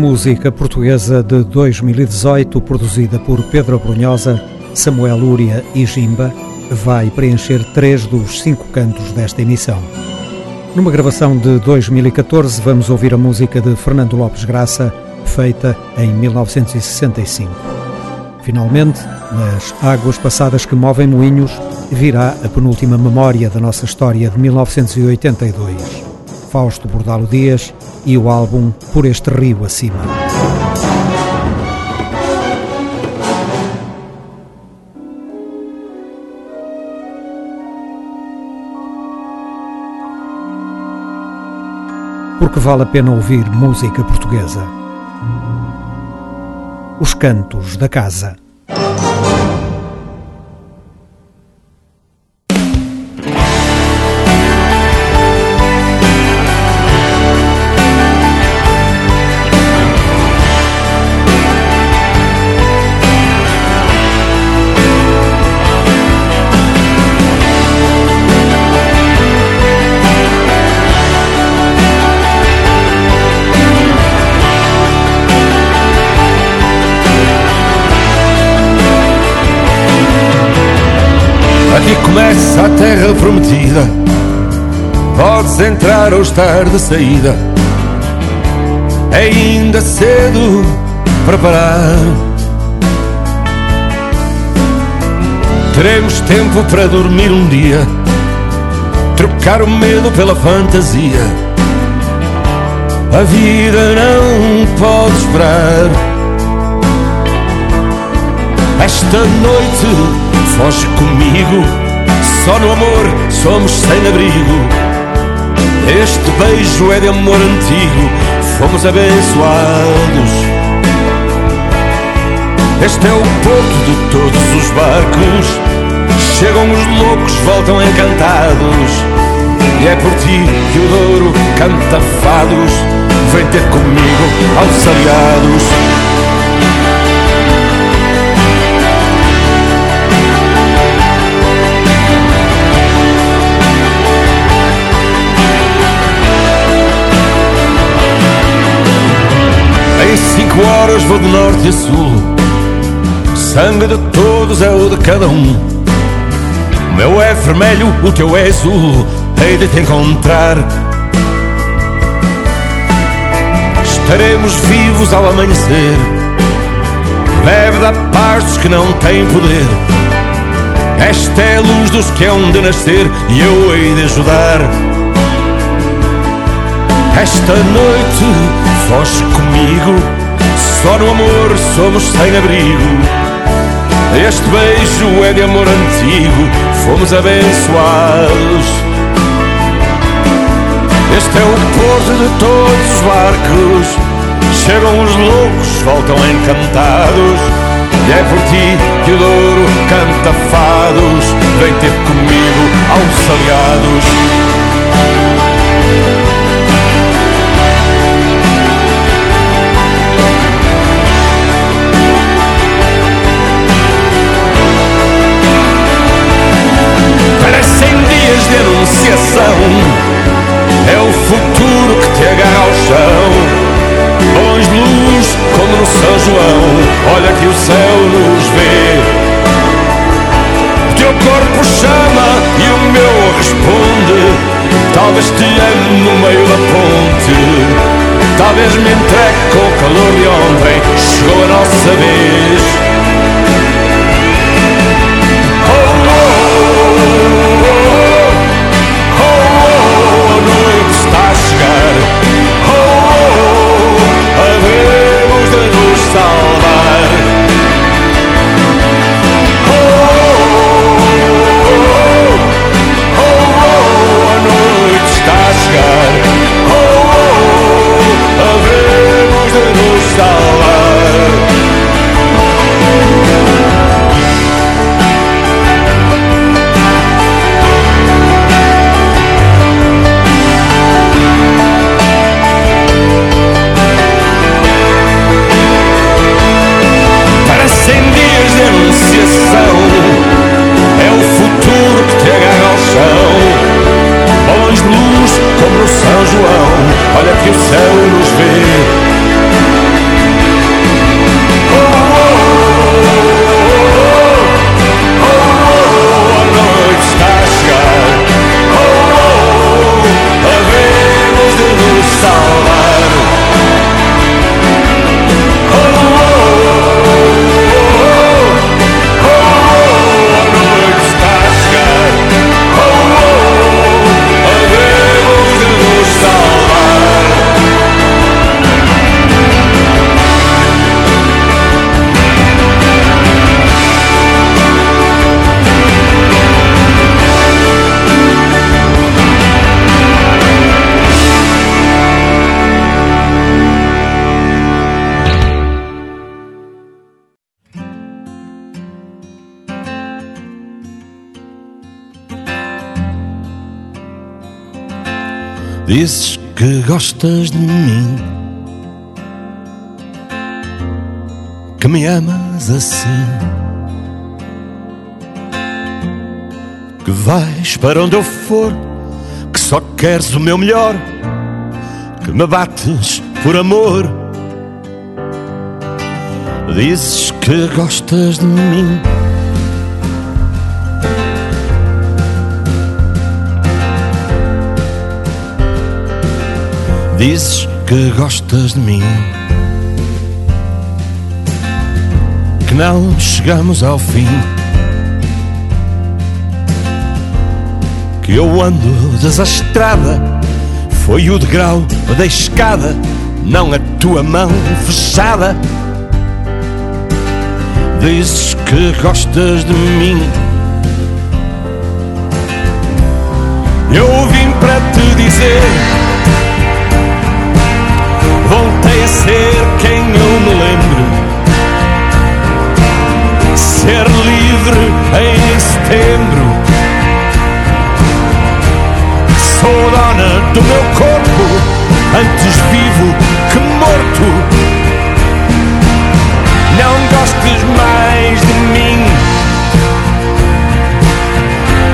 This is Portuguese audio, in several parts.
Música portuguesa de 2018, produzida por Pedro Brunhosa, Samuel Lúria e Jimba, vai preencher três dos cinco cantos desta emissão. Numa gravação de 2014, vamos ouvir a música de Fernando Lopes Graça, feita em 1965. Finalmente, nas águas passadas que movem moinhos, virá a penúltima memória da nossa história de 1982. Fausto Bordalo Dias e o álbum Por Este Rio Acima. Porque vale a pena ouvir música portuguesa. Os Cantos da Casa. Entrar ou estar de saída. É ainda cedo para parar. Teremos tempo para dormir um dia. Trocar o medo pela fantasia. A vida não pode esperar. Esta noite foge comigo só no amor somos sem abrigo. Este beijo é de amor antigo, fomos abençoados. Este é o porto de todos os barcos. Chegam os loucos, voltam encantados. E é por ti que o Douro canta fados. Vem ter comigo aos aliados. Cinco horas vou de norte a sul. Sangue de todos é o de cada um. O meu é vermelho, o teu é azul. Hei de te encontrar. Estaremos vivos ao amanhecer. Bebe da paz que não têm poder. Esta é a luz dos que hão de nascer e eu hei de ajudar. Esta noite foge comigo só no amor somos sem abrigo. Este beijo é de amor antigo, fomos abençoados. Este é o porto de todos os barcos. Chegam os loucos, voltam encantados. E é por ti que o Douro canta fados. Vem ter comigo aos aliados. Céu nos vê. Teu corpo chama e o meu responde. Talvez te ame no meio da ponte. Talvez me entregue com o calor de ontem Chegou a nossa vez Dizes que gostas de mim, que me amas assim, que vais para onde eu for, que só queres o meu melhor, que me bates por amor. Dizes que gostas de mim. Dizes que gostas de mim. Que não chegamos ao fim. Que eu ando desastrada. Foi o degrau da escada, não a tua mão fechada. Dizes que gostas de mim. Eu vim para te dizer ser quem eu me lembro. Ser livre em setembro. Sou dona do meu corpo, antes vivo que morto. Não gostes mais de mim.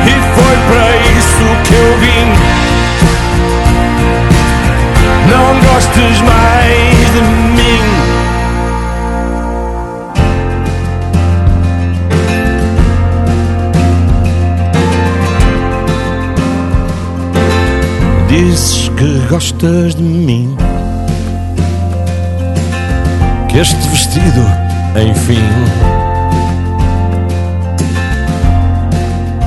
E foi para isso que eu vim não gostes mais de mim. Dizes que gostas de mim. Que este vestido, enfim,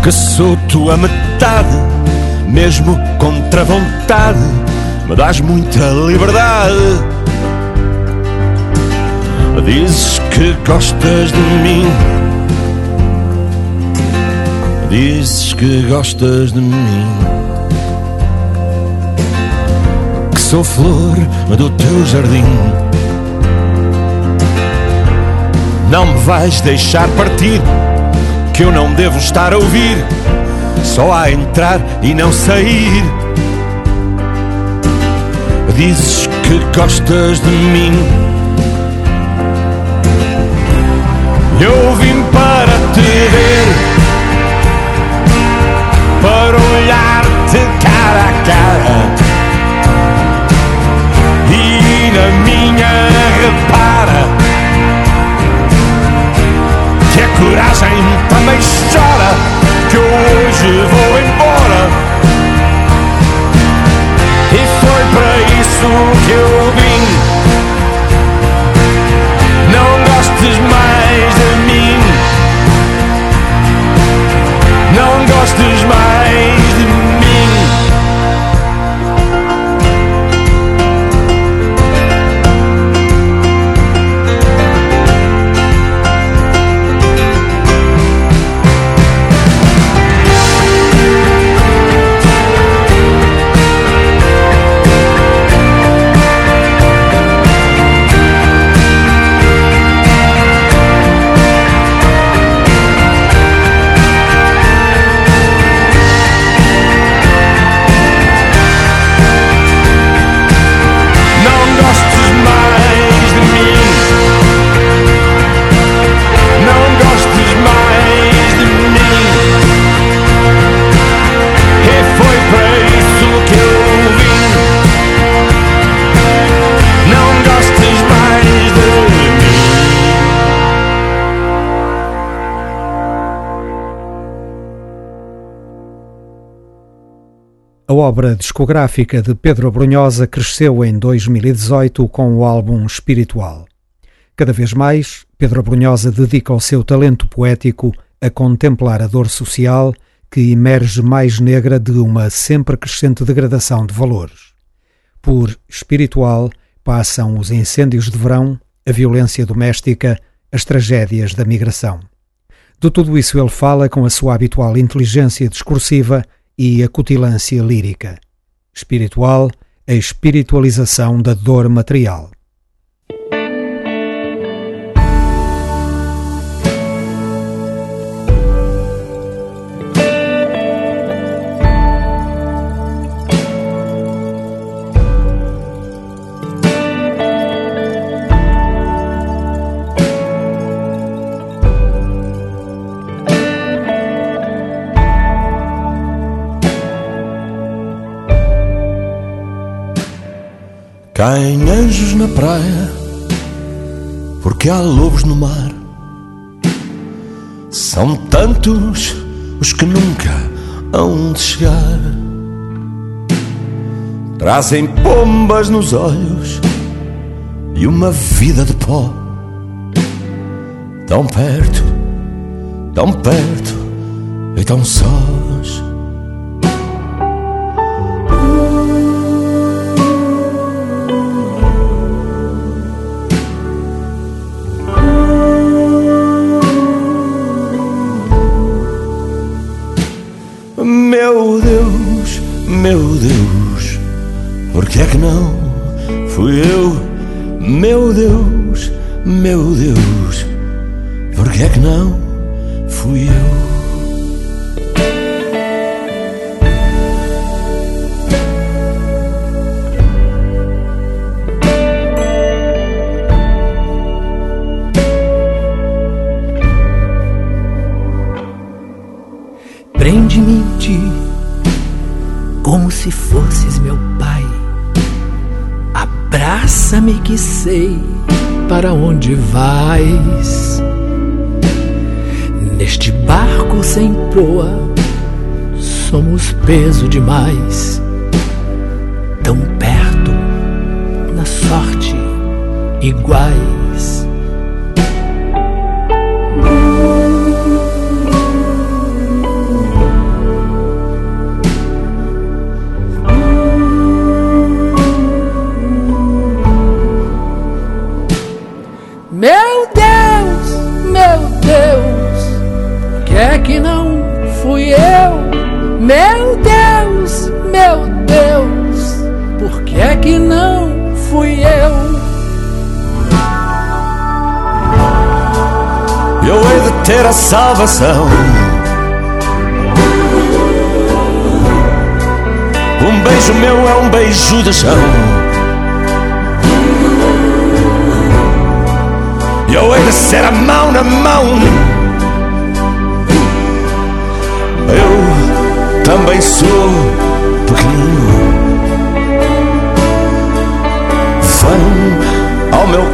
que sou tua metade, mesmo contra vontade me dás muita liberdade. Dizes que gostas de mim. Dizes que gostas de mim. Que sou flor do teu jardim. Não me vais deixar partir, que eu não devo estar a ouvir, só a entrar e não sair. Dizes que gostas de mim. Eu vim para obra discográfica de Pedro Brunhosa cresceu em 2018 com o álbum Espiritual. Cada vez mais, Pedro Brunhosa dedica o seu talento poético a contemplar a dor social que emerge mais negra de uma sempre crescente degradação de valores. Por espiritual passam os incêndios de verão, a violência doméstica, as tragédias da migração. De tudo isso ele fala com a sua habitual inteligência discursiva e a cutilância lírica. Espiritual, a espiritualização da dor material. Caem anjos na praia, porque há lobos no mar. São tantos os que nunca hão de chegar. Trazem pombas nos olhos e uma vida de pó. Tão perto, tão perto e tão sós. Que é que não fui eu? Meu Deus, meu Deus, por que é que não fui eu? Prende-me em ti, como se fosses meu. Abraça-me que sei para onde vais. Neste barco sem proa, somos peso demais. Tão perto, na sorte, iguais. Que não fui eu? Eu hei de ter a salvação. Um beijo meu é um beijo de chão. Eu hei de ser a mão na mão. Eu também sou pequenino. Ao meu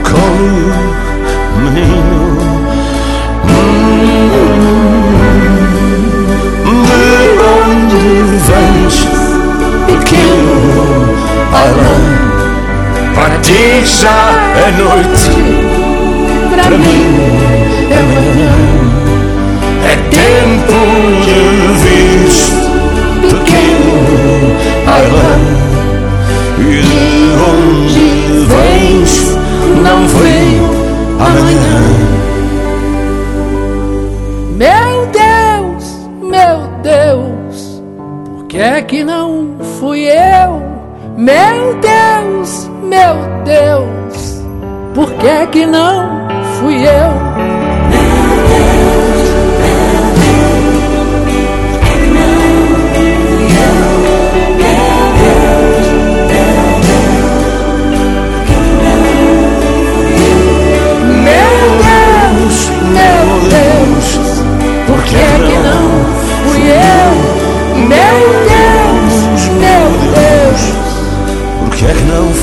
menino. De onde vens, pequeno bailão? Para ti já é noite, para mim é manhã. É tempo de vir, pequeno bailão. E de onde vens, não vem amanhã. Meu Deus, meu Deus, por que é que não fui eu? Meu Deus, meu Deus, por que é que não fui eu?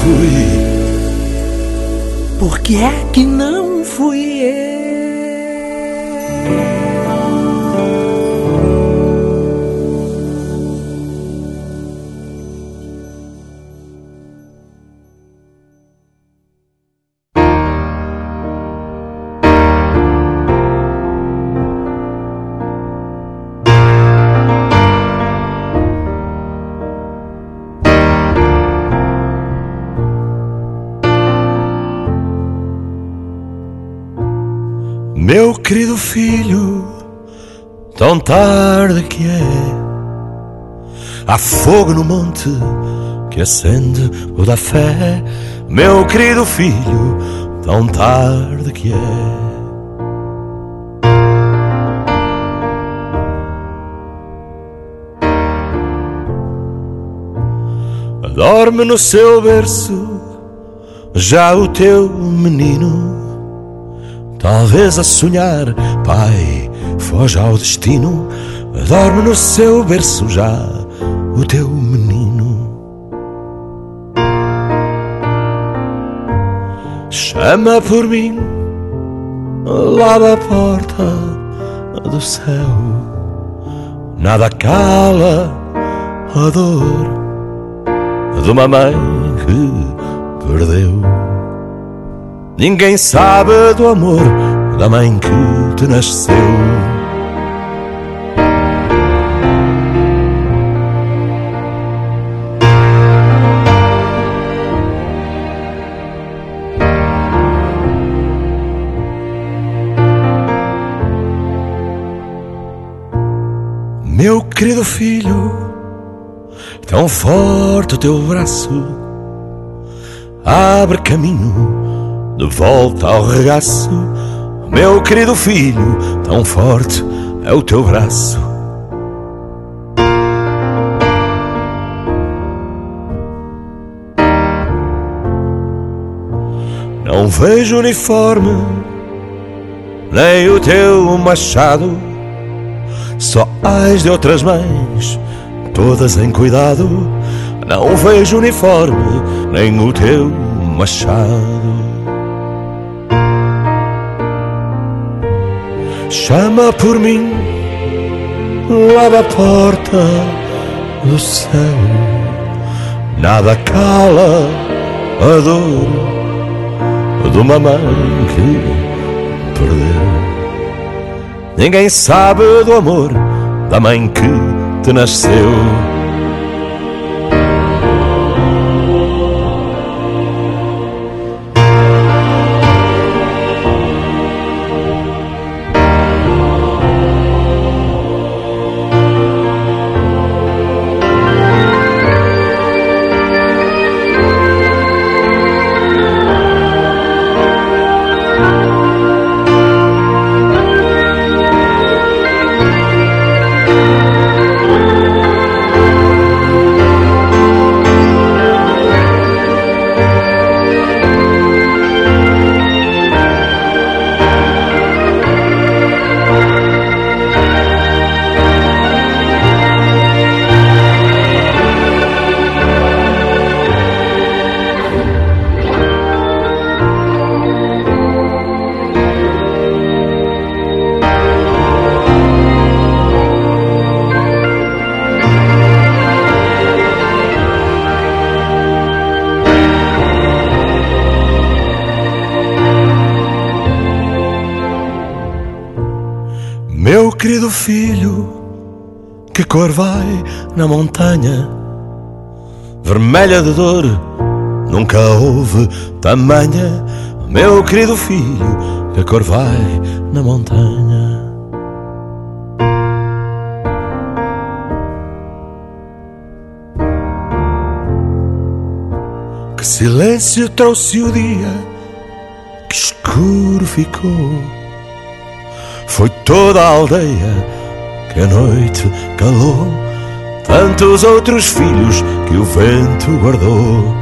Fui? por que é que não querido filho, tão tarde que é. Há fogo no monte que acende o da fé. Meu querido filho, tão tarde que é. Dorme no seu berço, já o teu menino. Talvez a sonhar, pai, foge ao destino. Dorme no seu berço já o teu menino. chama por mim lá da porta do céu. Nada cala a dor de uma mãe que perdeu. Ninguém sabe do amor da mãe que te nasceu. Meu querido filho, tão forte o teu braço, abre caminho de volta ao regaço. Meu querido filho, tão forte é o teu braço. Não vejo uniforme, nem o teu machado só as de outras mães, todas em cuidado. Não vejo uniforme, nem o teu machado. Chama por mim lá da porta do céu. Nada cala a dor de uma mãe que perdeu. Ninguém sabe do amor da mãe que te nasceu. Montanha, vermelha de dor, nunca houve tamanha, meu querido filho, que cor vai na montanha. Que silêncio trouxe o dia, que escuro ficou. Foi toda a aldeia que a noite calou tantos outros filhos que o vento guardou.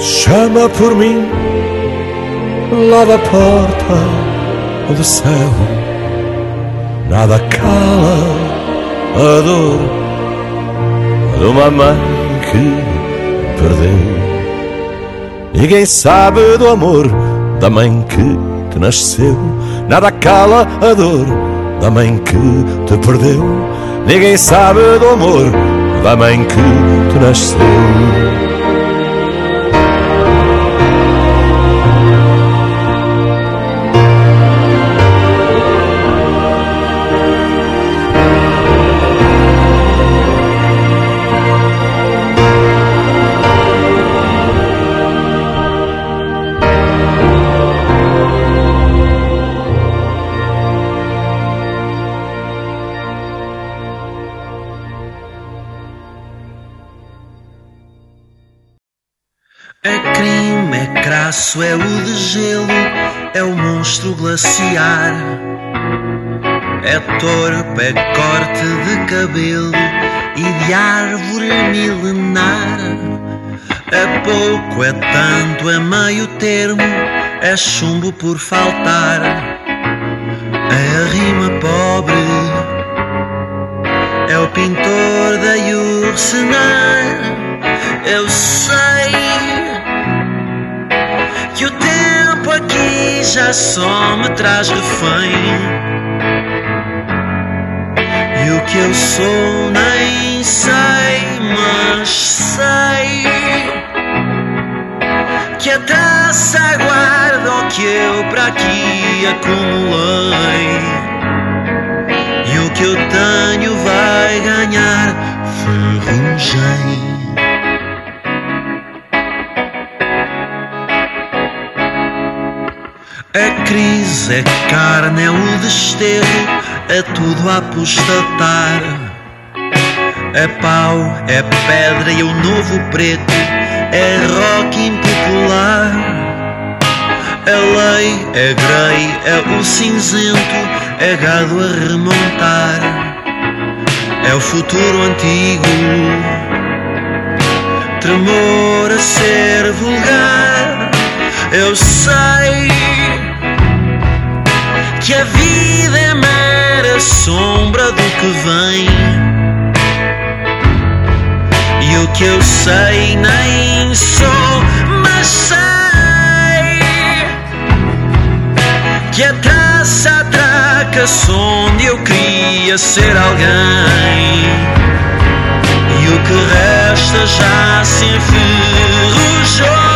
Chama por mim lá da porta do céu, nada cala a dor de uma mãe que perdeu. Ninguém sabe do amor da mãe que que nasceu, nada cala a dor da mãe que te perdeu. Ninguém sabe do amor da mãe que te nasceu. Braço é o de gelo, é o monstro glaciar. É torpe, é corte de cabelo e de árvore milenar. É pouco, é tanto, é meio termo, é chumbo por faltar. É a rima pobre, é o pintor da Ursenar Eu sei já só me traz refém. E o que eu sou nem sei, mas sei que a taça aguarda o que eu para aqui acumulei. E o que eu tenho vai ganhar ferrugem. Crise é carne, é o desterro, é tudo a apostatar. É pau, é pedra e o novo preto, é rock impopular. É lei, é grey, é o cinzento, é gado a remontar. É o futuro antigo, tremor a ser vulgar. Eu sei que a vida é mera sombra do que vem. E o que eu sei nem sou, mas sei que a traça atraca onde eu queria ser alguém. E o que resta já se enferrujou.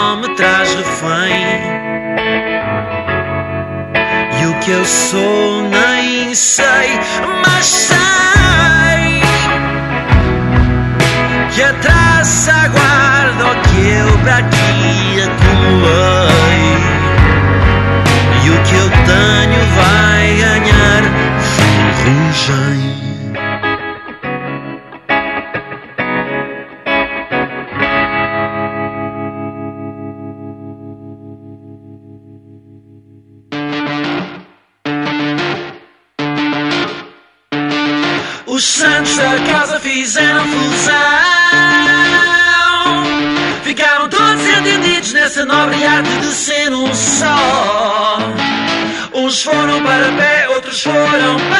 que eu sou nem sei, mas sei que a traça aguarda o que eu para aqui acumulei. E o que eu tenho vai ganhar ferrugem. Pé, outros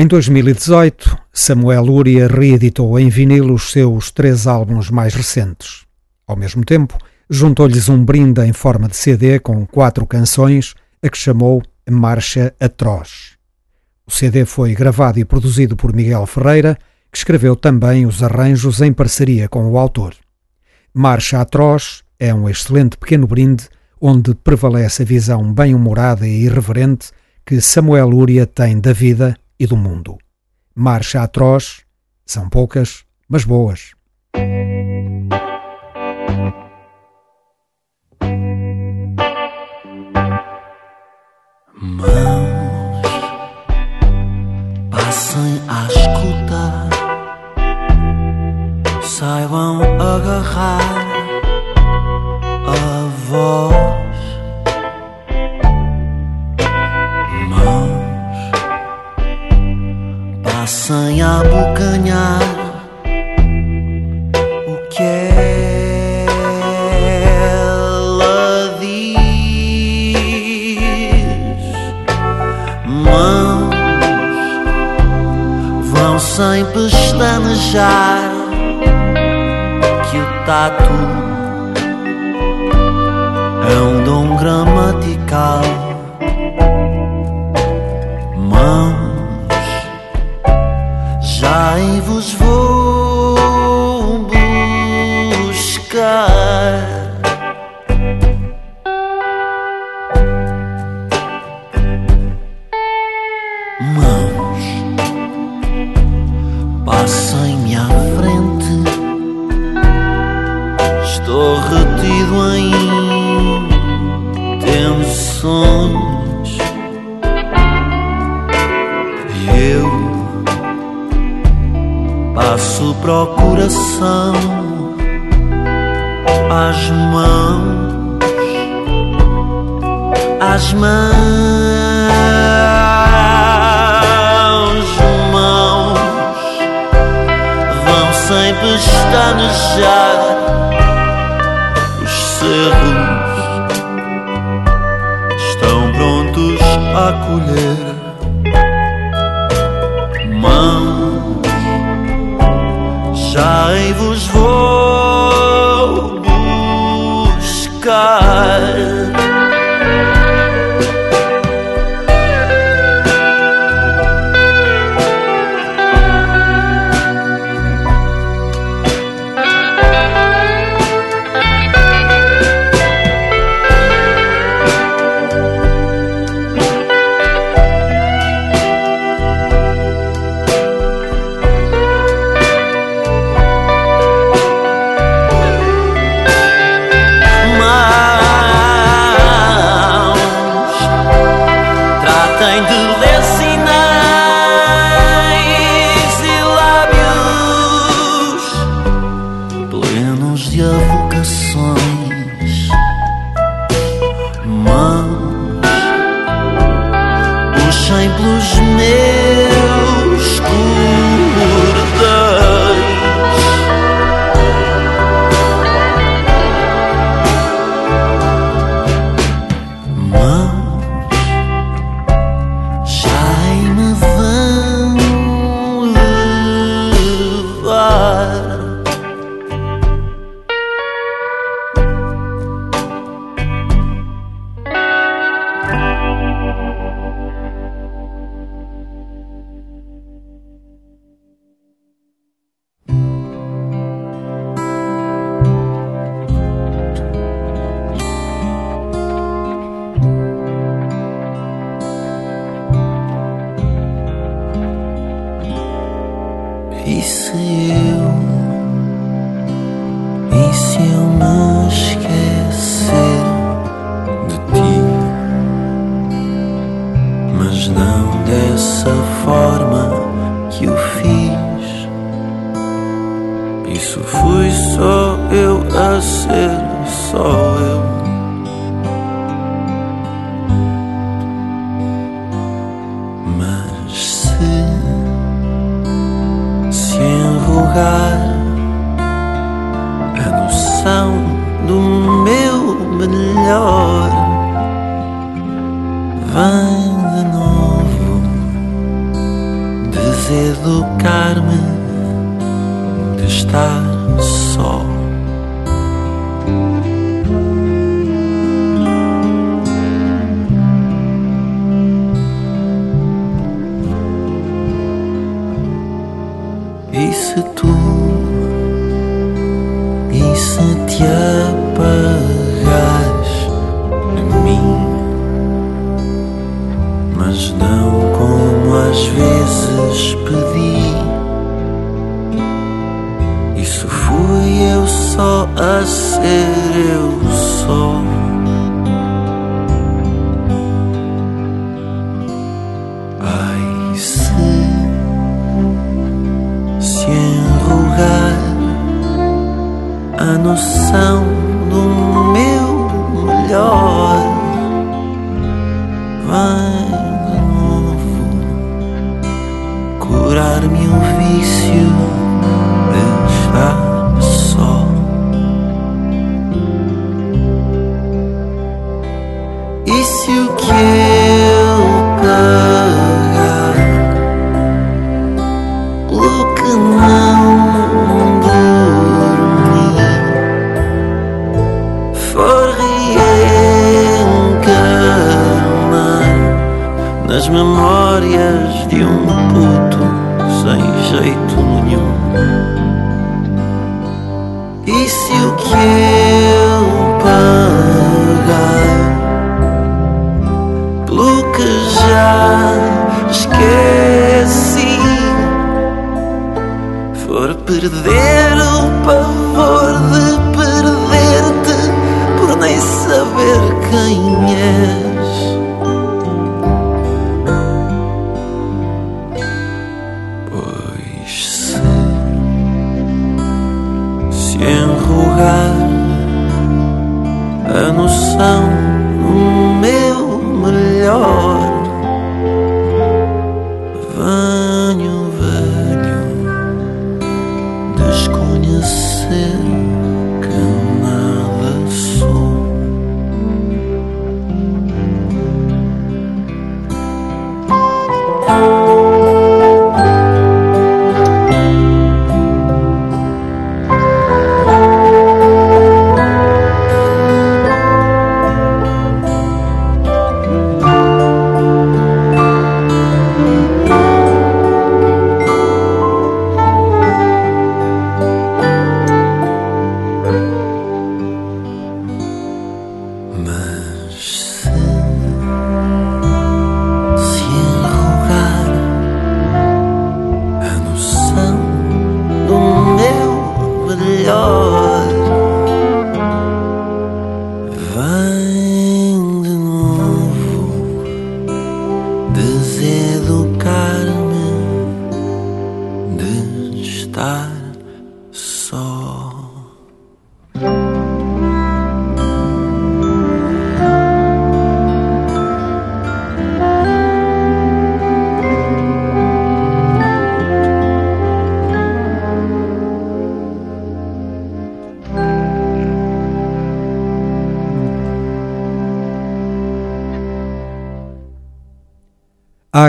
Em 2018, Samuel Luria reeditou em vinil os seus três álbuns mais recentes. Ao mesmo tempo, juntou-lhes um brinde em forma de CD com quatro canções, a que chamou Marcha Atroz. O CD foi gravado e produzido por Miguel Ferreira, que escreveu também os arranjos em parceria com o autor. Marcha Atroz é um excelente pequeno brinde onde prevalece a visão bem-humorada e irreverente que Samuel Luria tem da vida e do mundo. Marcha atroz, são poucas, mas boas. Mãos passem a escutar, saibam agarrar a voz. Passem a abocanhar o que ela diz. Mãos vão sem pestanejar que o tato é um dom gramatical. Em vos vou procuração às mãos, às mãos, mãos vão sem pestanejar os cerros. Estão prontos a colher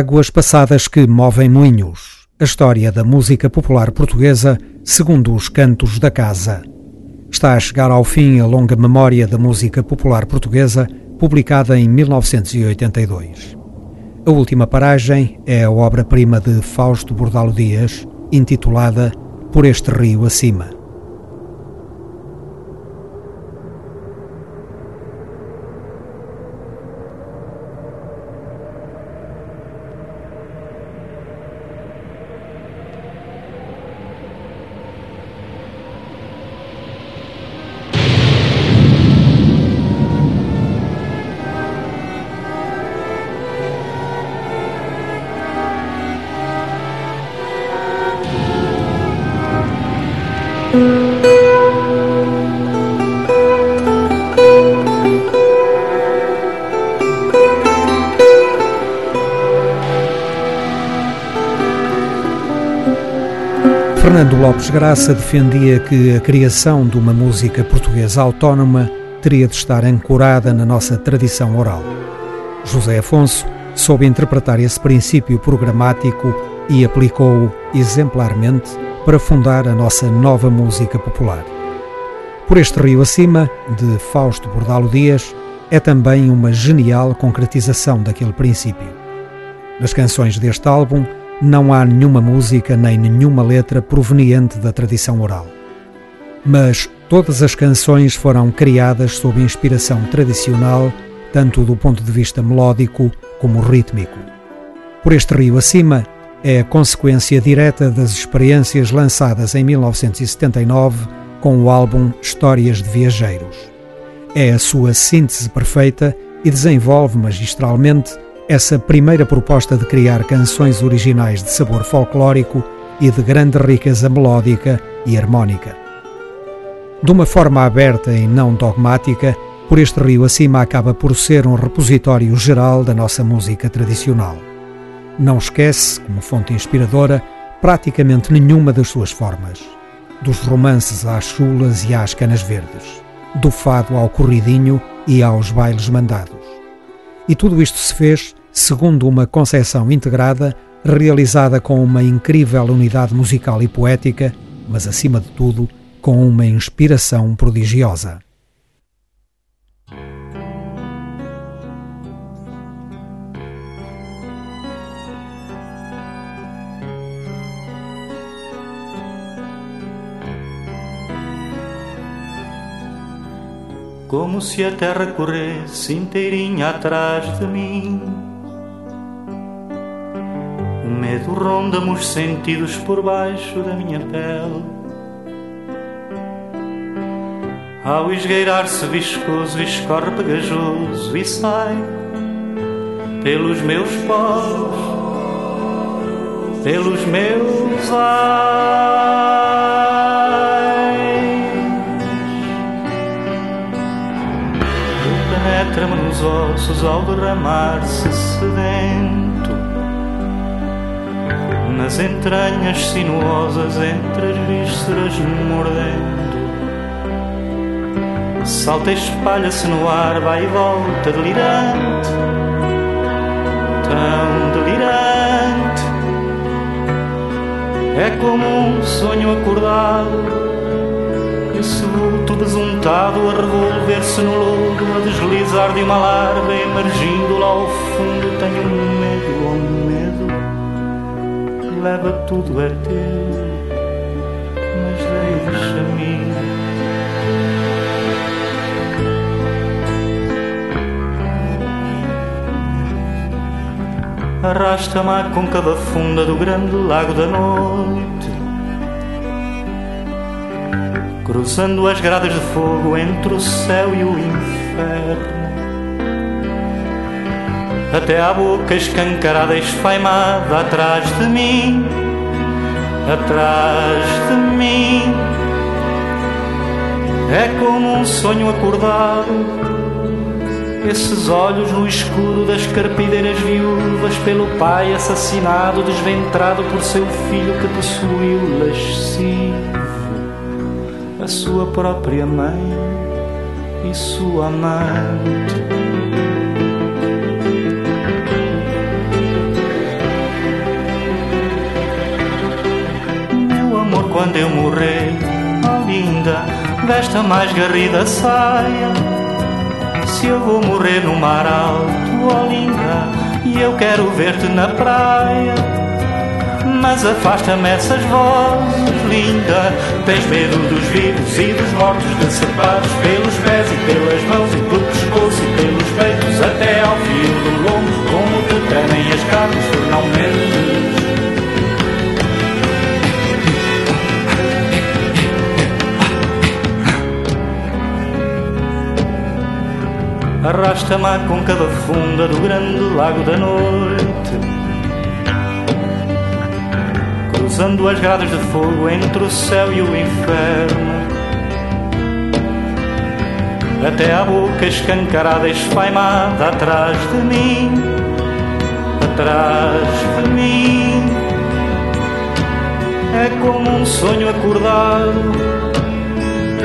águas passadas que movem moinhos. A história da música popular portuguesa segundo os cantos da casa. Está a chegar ao fim a longa memória da música popular portuguesa, publicada em 1982. A última paragem é a obra-prima de Fausto Bordalo Dias, intitulada Por este Rio Acima. Lopes Graça defendia que a criação de uma música portuguesa autónoma teria de estar ancorada na nossa tradição oral. José Afonso soube interpretar esse princípio programático e aplicou-o exemplarmente para fundar a nossa nova música popular. Por este rio acima, de Fausto Bordalo Dias, é também uma genial concretização daquele princípio. Nas canções deste álbum não há nenhuma música nem nenhuma letra proveniente da tradição oral. Mas todas as canções foram criadas sob inspiração tradicional, tanto do ponto de vista melódico como rítmico. Por este rio acima, é a consequência direta das experiências lançadas em 1979 com o álbum Histórias de Viajeiros. É a sua síntese perfeita e desenvolve magistralmente essa primeira proposta de criar canções originais de sabor folclórico e de grande riqueza melódica e harmónica. De uma forma aberta e não dogmática, por este rio acima acaba por ser um repositório geral da nossa música tradicional. Não esquece, como fonte inspiradora, praticamente nenhuma das suas formas. Dos romances às chulas e às canas verdes, do fado ao corridinho e aos bailes mandados. E tudo isto se fez segundo uma concepção integrada, realizada com uma incrível unidade musical e poética, mas acima de tudo, com uma inspiração prodigiosa. Como se a terra corresse inteirinha atrás de mim. O medo ronda-me os sentidos por baixo da minha pele ao esgueirar-se viscoso, escorre pegajoso e sai pelos meus poros, pelos meus ais. Penetra-me nos ossos ao derramar-se sedento, nas entranhas sinuosas entre as vísceras mordendo salta e espalha-se no ar, vai e volta, delirante, tão delirante. É como um sonho acordado, esse vulto besuntado a revolver-se no lodo, a deslizar de uma larva, emergindo lá ao fundo. Tenho medo, leva tudo a teu, mas deixa-me. arrasta-me à côncava funda do grande lago da noite, cruzando as gradas de fogo entre o céu e o inferno, até à boca escancarada esfaimada atrás de mim, atrás de mim. É como um sonho acordado esses olhos no escuro das carpideiras viúvas pelo pai assassinado, desventrado por seu filho que possuiu lascivo a sua própria mãe e sua amante. Eu morrer, oh linda, vesta mais garrida saia se eu vou morrer no mar alto, oh linda, e eu quero ver-te na praia. Mas afasta-me essas vozes, linda. Tens medo dos vivos e dos mortos, decepados pelos pés e pelas mãos, arrasta-me à côncava funda do grande lago da noite. Cruzando as gradas de fogo entre o céu e o inferno. Até à boca escancarada esfaimada atrás de mim, atrás de mim. é como um sonho acordado.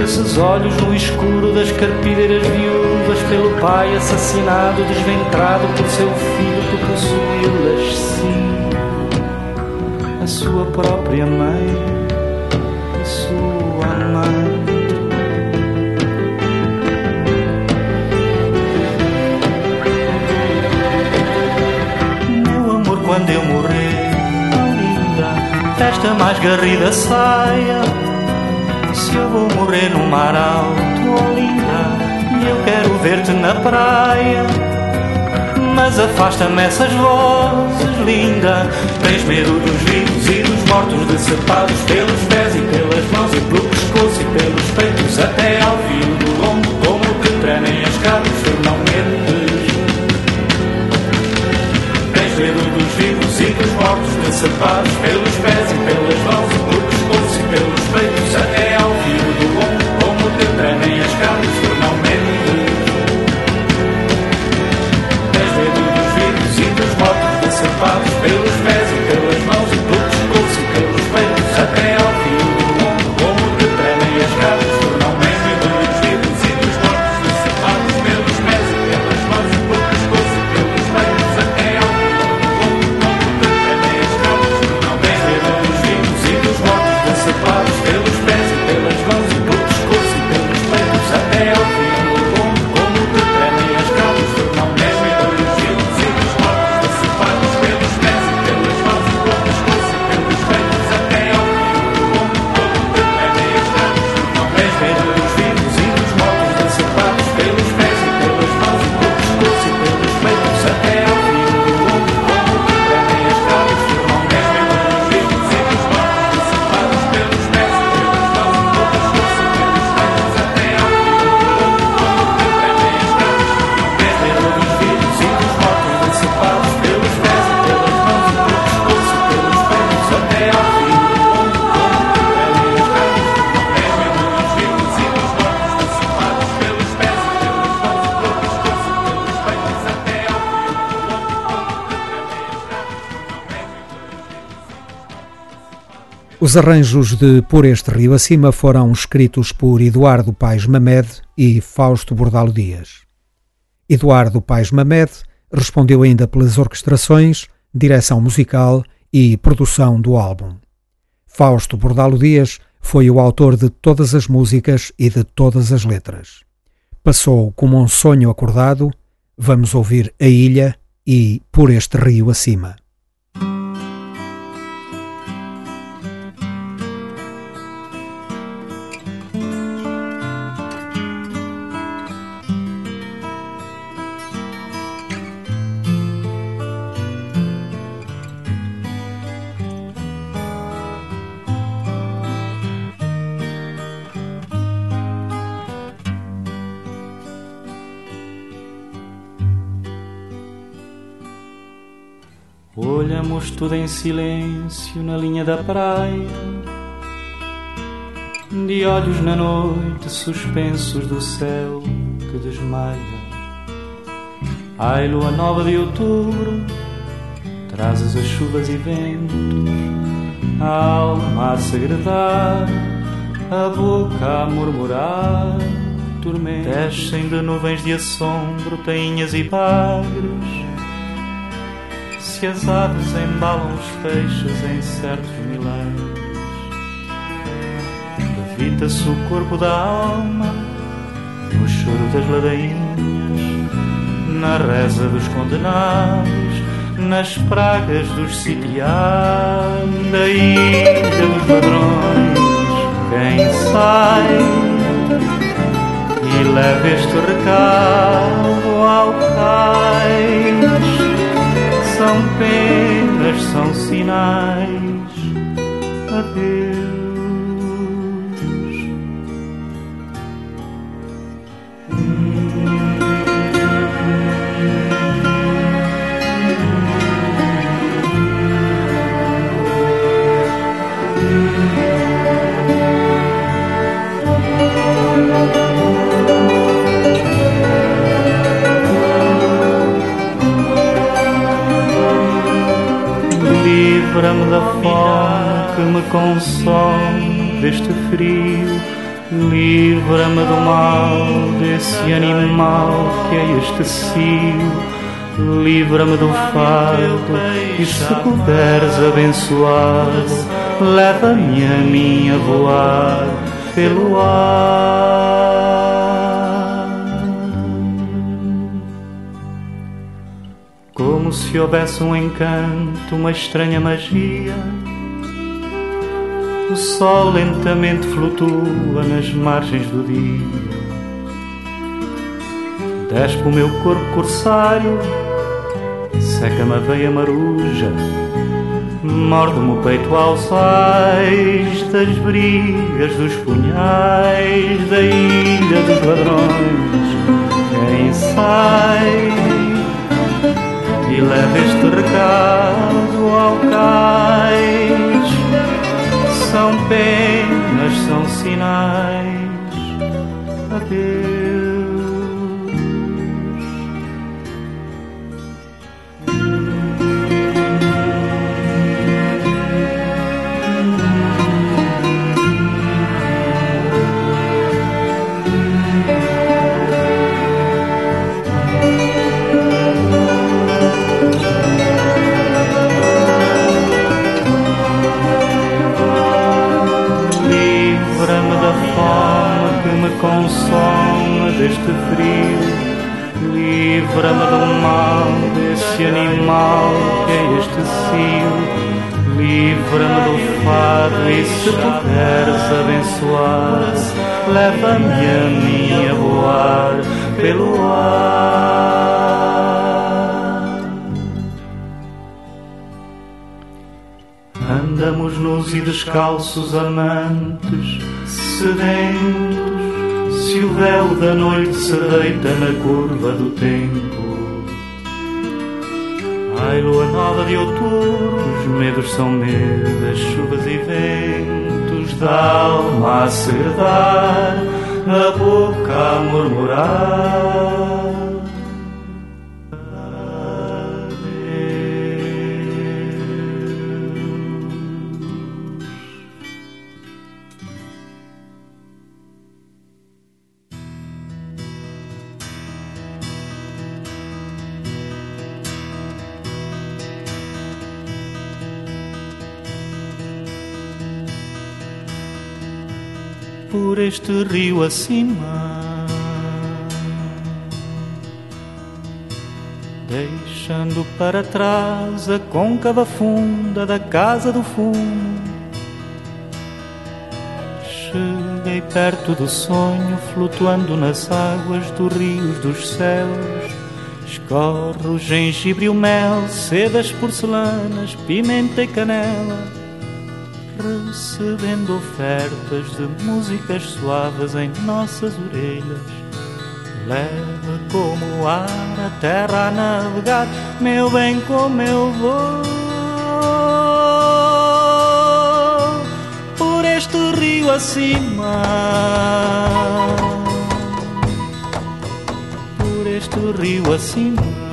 Esses olhos no escuro das carpideiras viúvas pelo pai assassinado, desventrado por seu filho que possuiu-las sim, a sua própria mãe e sua mãe. Meu amor, quando eu morrer, linda, esta mais garrida saia. Se eu vou morrer no mar alto, oh linda, e eu quero ver-te na praia. Mas afasta-me essas vozes, linda. Tens medo dos vivos e dos mortos, decepados pelos pés e pelas mãos e pelo pescoço e pelos peitos, até ao fio do lombo, como que tremem as cabras, tu não mentes. Tens medo dos vivos e dos mortos, decepados pelos pés e pelas mãos e pelo pescoço e pelos peitos, até fio do lombo, como que tremem as tu não mentes. Os arranjos de Por Este Rio Acima foram escritos por Eduardo Paes Mamed e Fausto Bordalo Dias. Eduardo Paes Mamed respondeu ainda pelas orquestrações, direção musical e produção do álbum. Fausto Bordalo Dias foi o autor de todas as músicas e de todas as letras. Passou como um sonho acordado, vamos ouvir A Ilha e Por Este Rio Acima. Tudo em silêncio na linha da praia, de olhos na noite suspensos do céu que desmaia. Ai, lua nova de outubro, trazes as chuvas e ventos, a alma a segredar, a boca a murmurar. Tormentos descem de nuvens de assombro, tainhas e bagres se as aves embalam os peixes em certos milagres. Levita-se o corpo da alma no choro das ladainhas, na reza dos condenados, nas pragas dos sitiados, da ilha dos ladrões. Quem sai e leva este recado ao cais são penas, são sinais. Adeus. Que me deste frio. Livra-me do mal desse animal que é este cio. Livra-me do fardo e se puderes abençoado, leva-me a mim a voar pelo ar. Como se houvesse um encanto, uma estranha magia. O sol lentamente flutua nas margens do dia. Despe o meu corpo corsário, seca-me a veia maruja Morde-me o peito aos ais das brigas dos punhais da ilha dos ladrões. Quem sai e leva este recado ao cais são penas, são sinais. Adeus. Deste frio. Livra-me do mal desse animal que é este cio. Livra-me do fado e se puderes abençoar, leva-me a mim a voar pelo ar. Andamos nus e descalços amantes, sedentos se o véu da noite se deita na curva do tempo. Ai, lua nova de outubro, os medos são medos, chuvas e ventos, da alma a segredar, a boca a murmurar. Por este rio acima, deixando para trás a côncava funda da casa do fumo. Cheguei perto do sonho, flutuando nas águas dos rios dos céus. Escorre o gengibre e o mel, sedas porcelanas, pimenta e canela recebendo ofertas de músicas suaves em nossas orelhas. Leva como o ar a terra a navegar, meu bem, como eu vou. Por este rio acima, por este rio acima.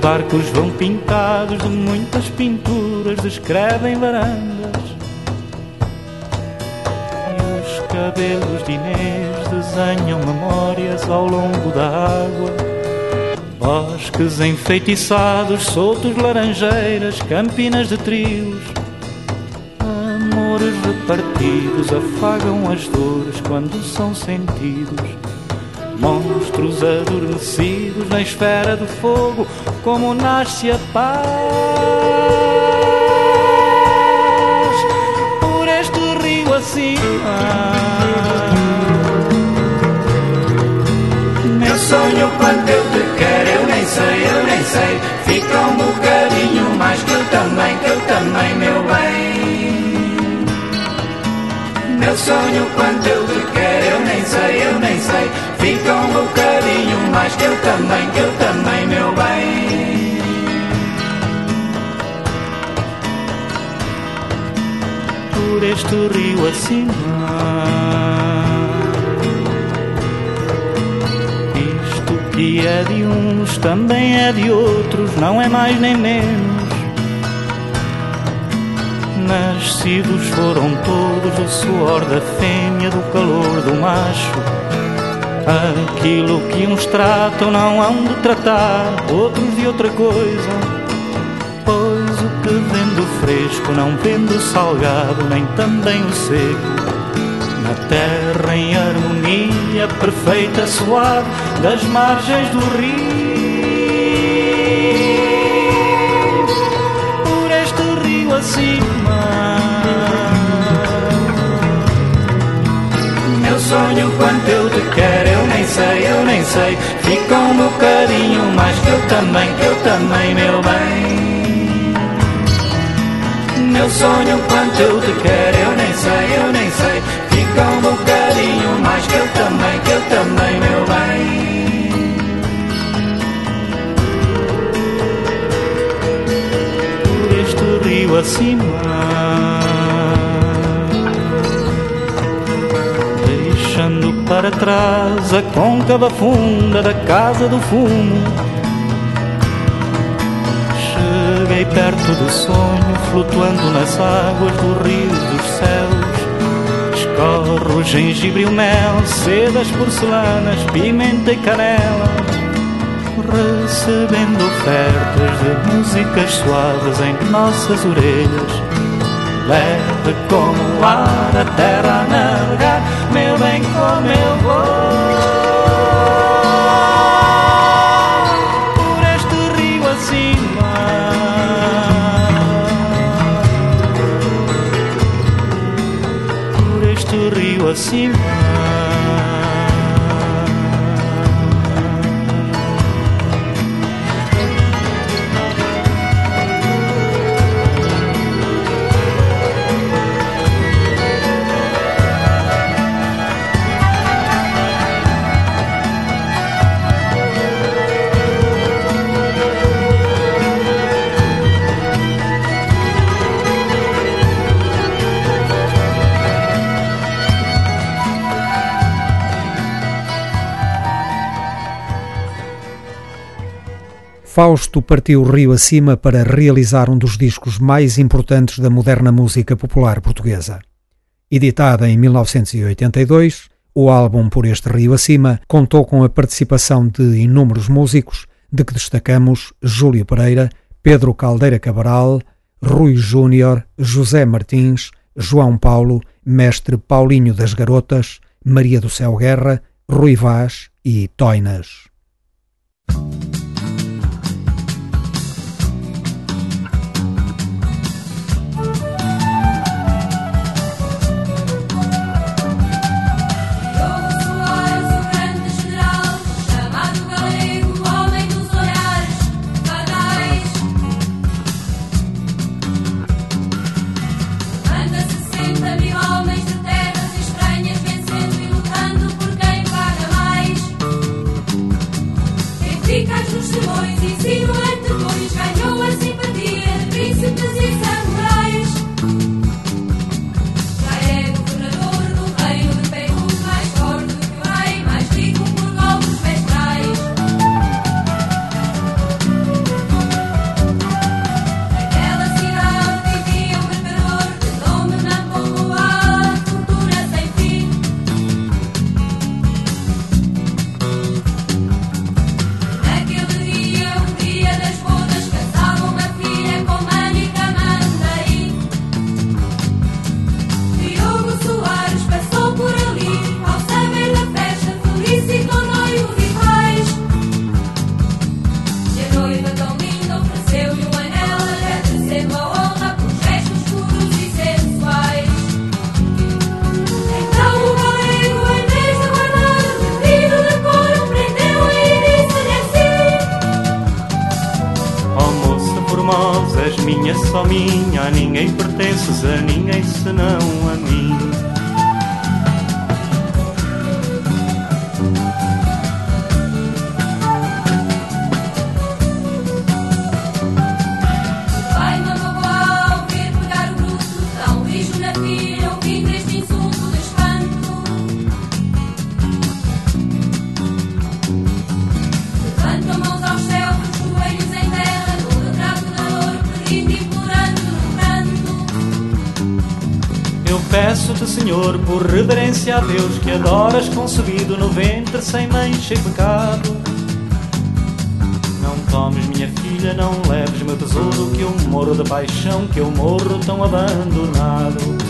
Barcos vão pintados de muitas pinturas, descrevem varandas. E os cabelos de Inês desenham memórias ao longo da água. Bosques enfeitiçados, soltos laranjeiras, campinas de trios. Amores repartidos afagam as dores quando são sentidos monstros adormecidos na esfera do fogo, como nasce a paz. Por este rio acima. Meu sonho quando eu te quero, eu nem sei, eu nem sei. Fica um bocadinho mais que eu também, que eu também, meu bem. Meu sonho quando eu te quero, eu nem sei, eu nem sei. Fica um bocadinho mais que eu também, que eu também, meu bem. Por este rio acima. Isto que é de uns também é de outros, não é mais nem menos recém-nascidos foram todos do suor da fêmea, do calor do macho. Aquilo que uns tratam não hão de tratar, outros de outra coisa. Pois o que vende o fresco não vende o salgado, nem também o seco. Na terra em harmonia perfeita, suave, das margens do rio acima. Meu sonho, quanto eu te quero, eu nem sei, eu nem sei. Fica um bocadinho mais que eu também, que eu também, meu bem. Meu sonho, quanto eu te quero, eu nem sei, eu nem sei. Fica um bocadinho mais que eu também, que eu também, meu bem. rio acima. Para trás a côncava funda da casa do fumo. Cheguei perto do sonho, flutuando nas águas do rio dos céus. Escorro gengibre e o mel, sedas porcelanas, pimenta e canela recebendo ofertas de músicas suaves em nossas orelhas. Leve como o ar a terra a navegar, bem, como eu vou. Por este rio acima. Por este rio acima. Fausto partiu rio acima para realizar um dos discos mais importantes da moderna música popular portuguesa. Editada em 1982, o álbum Por Este Rio Acima contou com a participação de inúmeros músicos, de que destacamos Júlio Pereira, Pedro Caldeira Cabral, Rui Júnior, José Martins, João Paulo, Mestre Paulinho das Garotas, Maria do Céu Guerra, Rui Vaz e Toinas. Reverência a Deus, que adoras concebido no ventre sem mancha e pecado. Não tomes minha filha, não leves meu tesouro, que eu morro de paixão, que eu morro tão abandonado.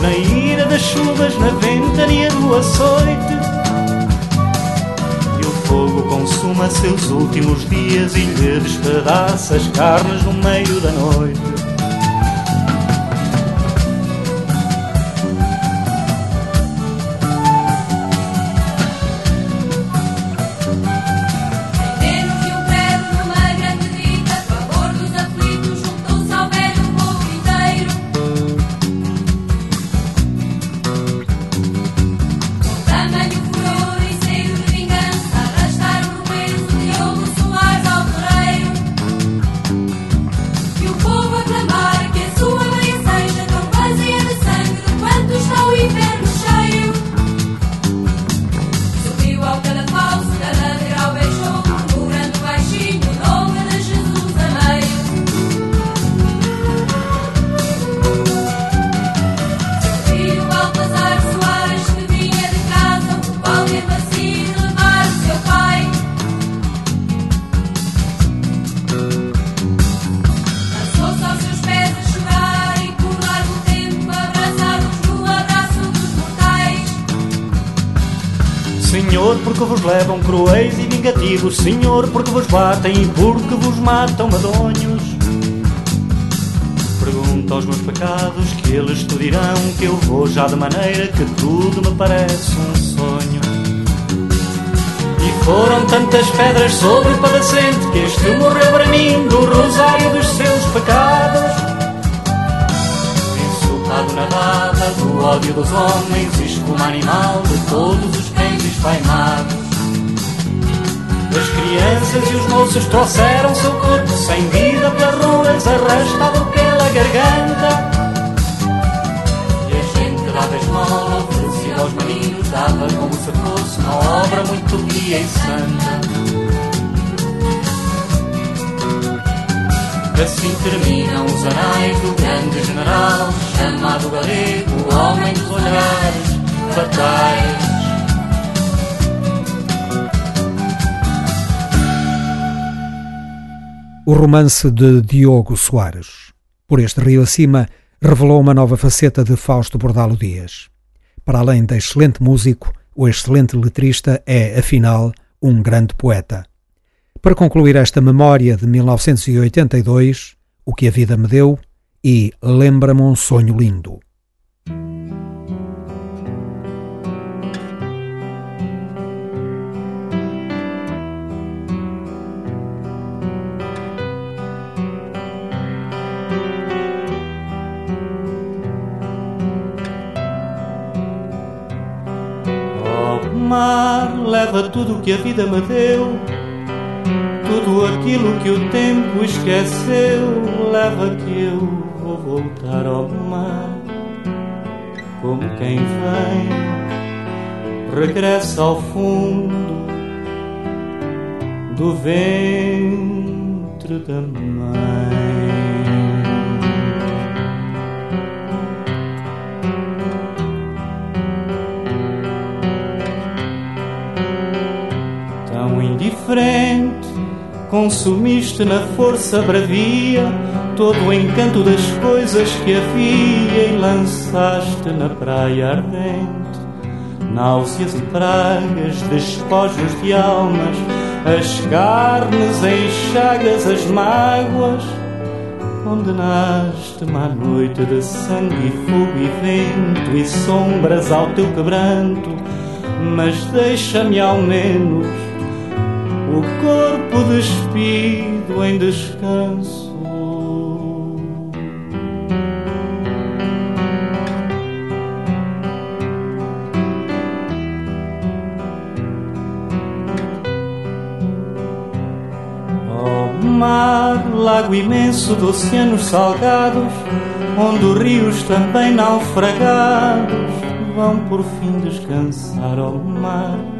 Na ira das chuvas, na ventania do açoite. E o fogo consuma seus últimos dias e lhe despedaça as carnes no meio da noite. Senhor, porque vos batem e porque vos matam madonhos. Pergunto aos meus pecados que eles tu dirão que eu vou já de maneira que tudo me parece um sonho. E foram tantas pedras sobre o padecente que este morreu para mim do rosário dos seus pecados. Insultado na baba do ódio dos homens, como animal de todos os As crianças e os moços trouxeram seu corpo sem vida pelas ruas, arrastado pela garganta. E a gente dava esmola, oferecia aos maninhos, dava como se fosse uma obra muito pia e santa. Assim terminam os anais do grande general, chamado galego, homem dos olhares fatais. O romance de Diogo Soares. Por este rio acima, revelou uma nova faceta de Fausto Bordalo Dias. Para além de excelente músico, o excelente letrista é, afinal, um grande poeta. Para concluir esta memória de 1982, O que a vida me deu e Lembra-me um sonho lindo. Mar leva tudo o que a vida me deu, tudo aquilo que o tempo esqueceu, leva que eu vou voltar ao mar, como quem vem, regressa ao fundo do ventre da mãe. Frente, consumiste na força bravia todo o encanto das coisas que havia e lançaste na praia ardente náuseas e pragas, despojos de almas, as carnes em chagas, as mágoas. Condenaste-me à noite de sangue, fogo e vento e sombras ao teu quebranto mas deixa-me ao menos o corpo despido em descanso. Oh, mar, lago imenso de oceanos salgados, onde rios também naufragados vão por fim descansar ao mar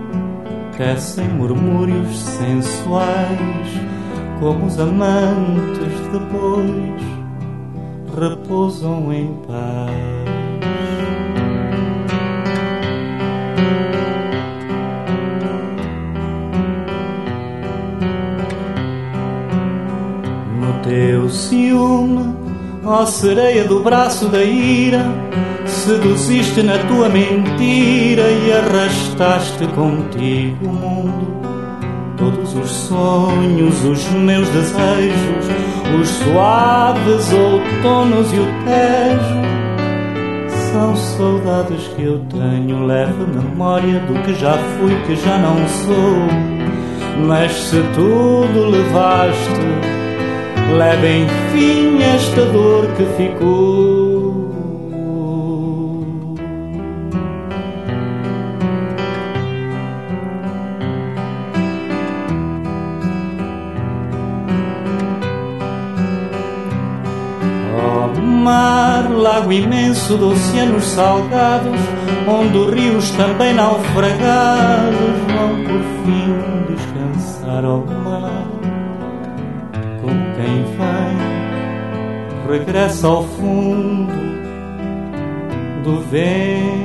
tecem murmúrios sensuais, como os amantes depois repousam em paz. No teu ciúme, ó sereia do braço da ira, Seduziste na tua mentira e arrastaste contigo o mundo. Todos os sonhos, os meus desejos, os suaves outonos e o tejo. São saudades que eu tenho, leve memória do que já fui, que já não sou. Mas se tudo levaste, leve enfim esta dor que ficou. Imenso de oceanos salgados, onde os rios também naufragados vão por fim descansar ao mar. Como quem vem, regressa ao fundo do vento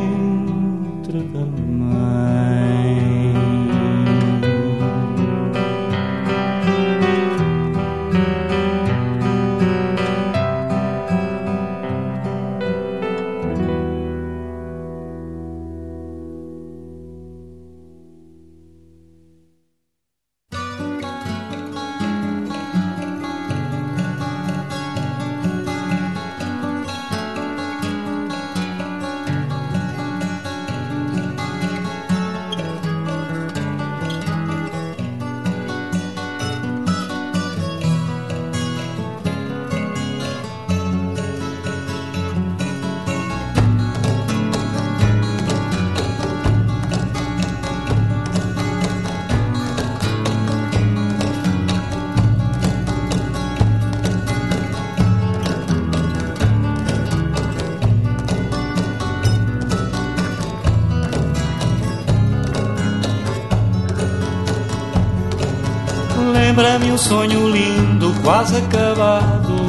Lembra-me um sonho lindo, quase acabado.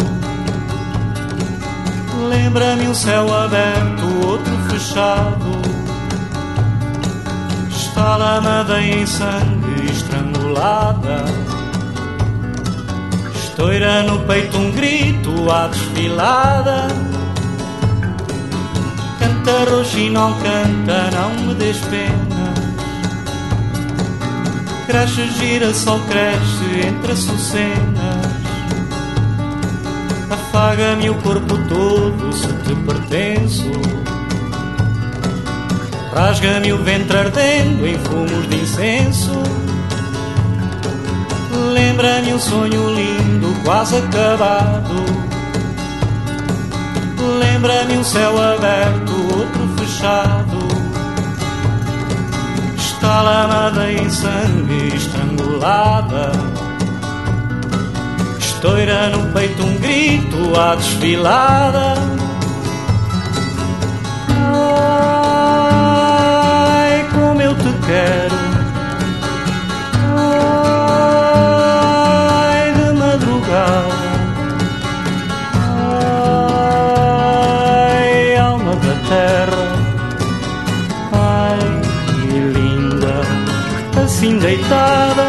Lembra-me um céu aberto, outro fechado. Está lá madeira em sangue estrangulada. Estoura no peito um grito à desfilada. Canta roxo não canta, não me des Cresce, gira, sol cresce entre açucenas Afaga-me o corpo todo se te pertenço. Rasga-me o ventre ardendo em fumos de incenso. Lembra-me um sonho lindo, quase acabado. Lembra-me um céu aberto, outro fechado está lamada em sangue estrangulada. Estoura no peito um grito à desfilada. Ai, como eu te quero. Deitada.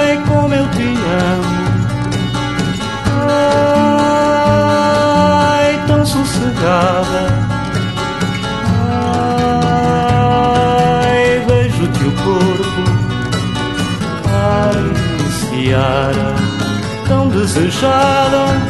Ai, como eu te amo. Ai, tão sossegada. Ai, vejo-te o corpo. Ai, Ciara, tão desejada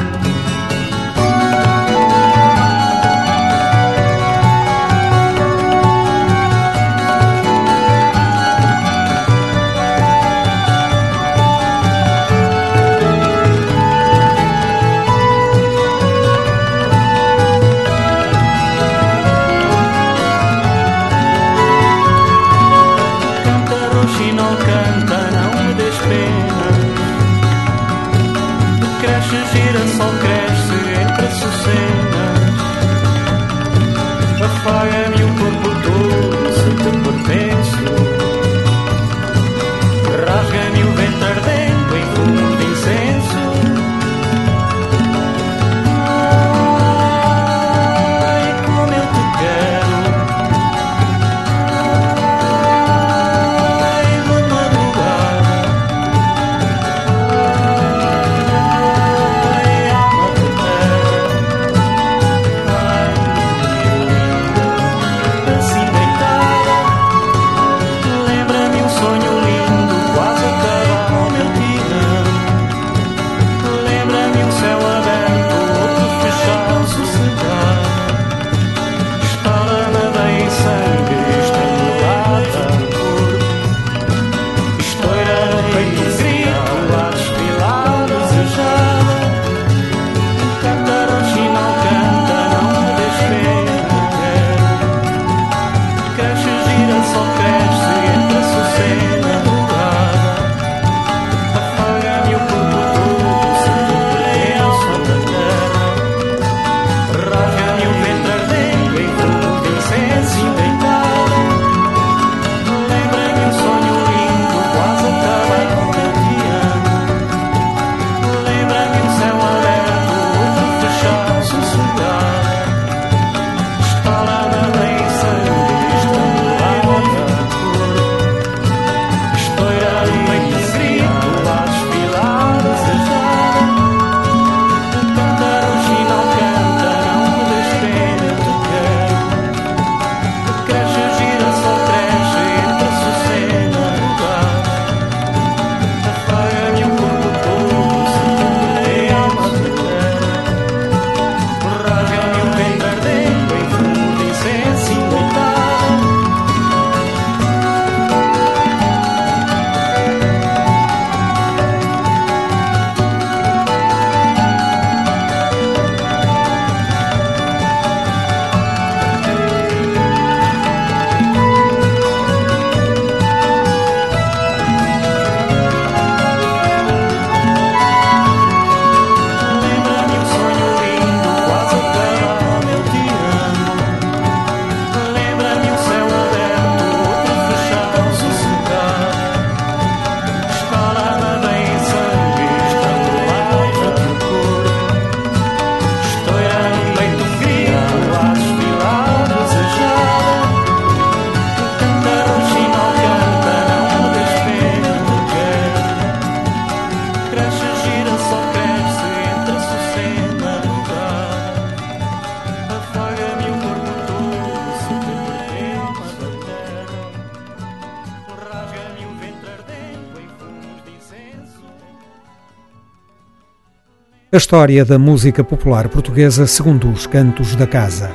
A história da música popular portuguesa segundo os cantos da casa.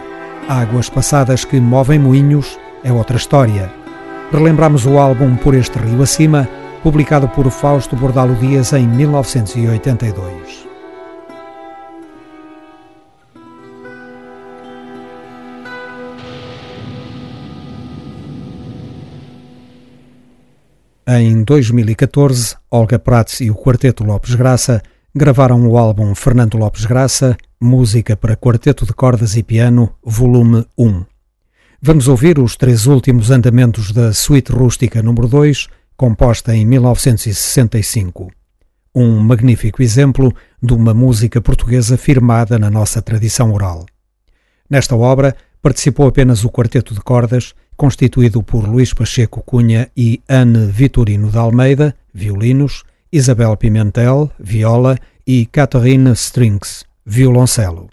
Águas passadas que movem moinhos é outra história. Relembramos o álbum Por Este Rio Acima, publicado por Fausto Bordalo Dias em 1982. Em 2014, Olga Prats e o Quarteto Lopes Graça gravaram o álbum Fernando Lopes Graça, Música para Quarteto de Cordas e Piano, volume 1. Vamos ouvir os três últimos andamentos da Suite Rústica número 2, composta em 1965. Um magnífico exemplo de uma música portuguesa firmada na nossa tradição oral. Nesta obra participou apenas o quarteto de cordas, constituído por Luís Pacheco Cunha e Anne Vitorino de Almeida, violinos, Isabel Pimentel, viola e Catherine Strings, violoncelo.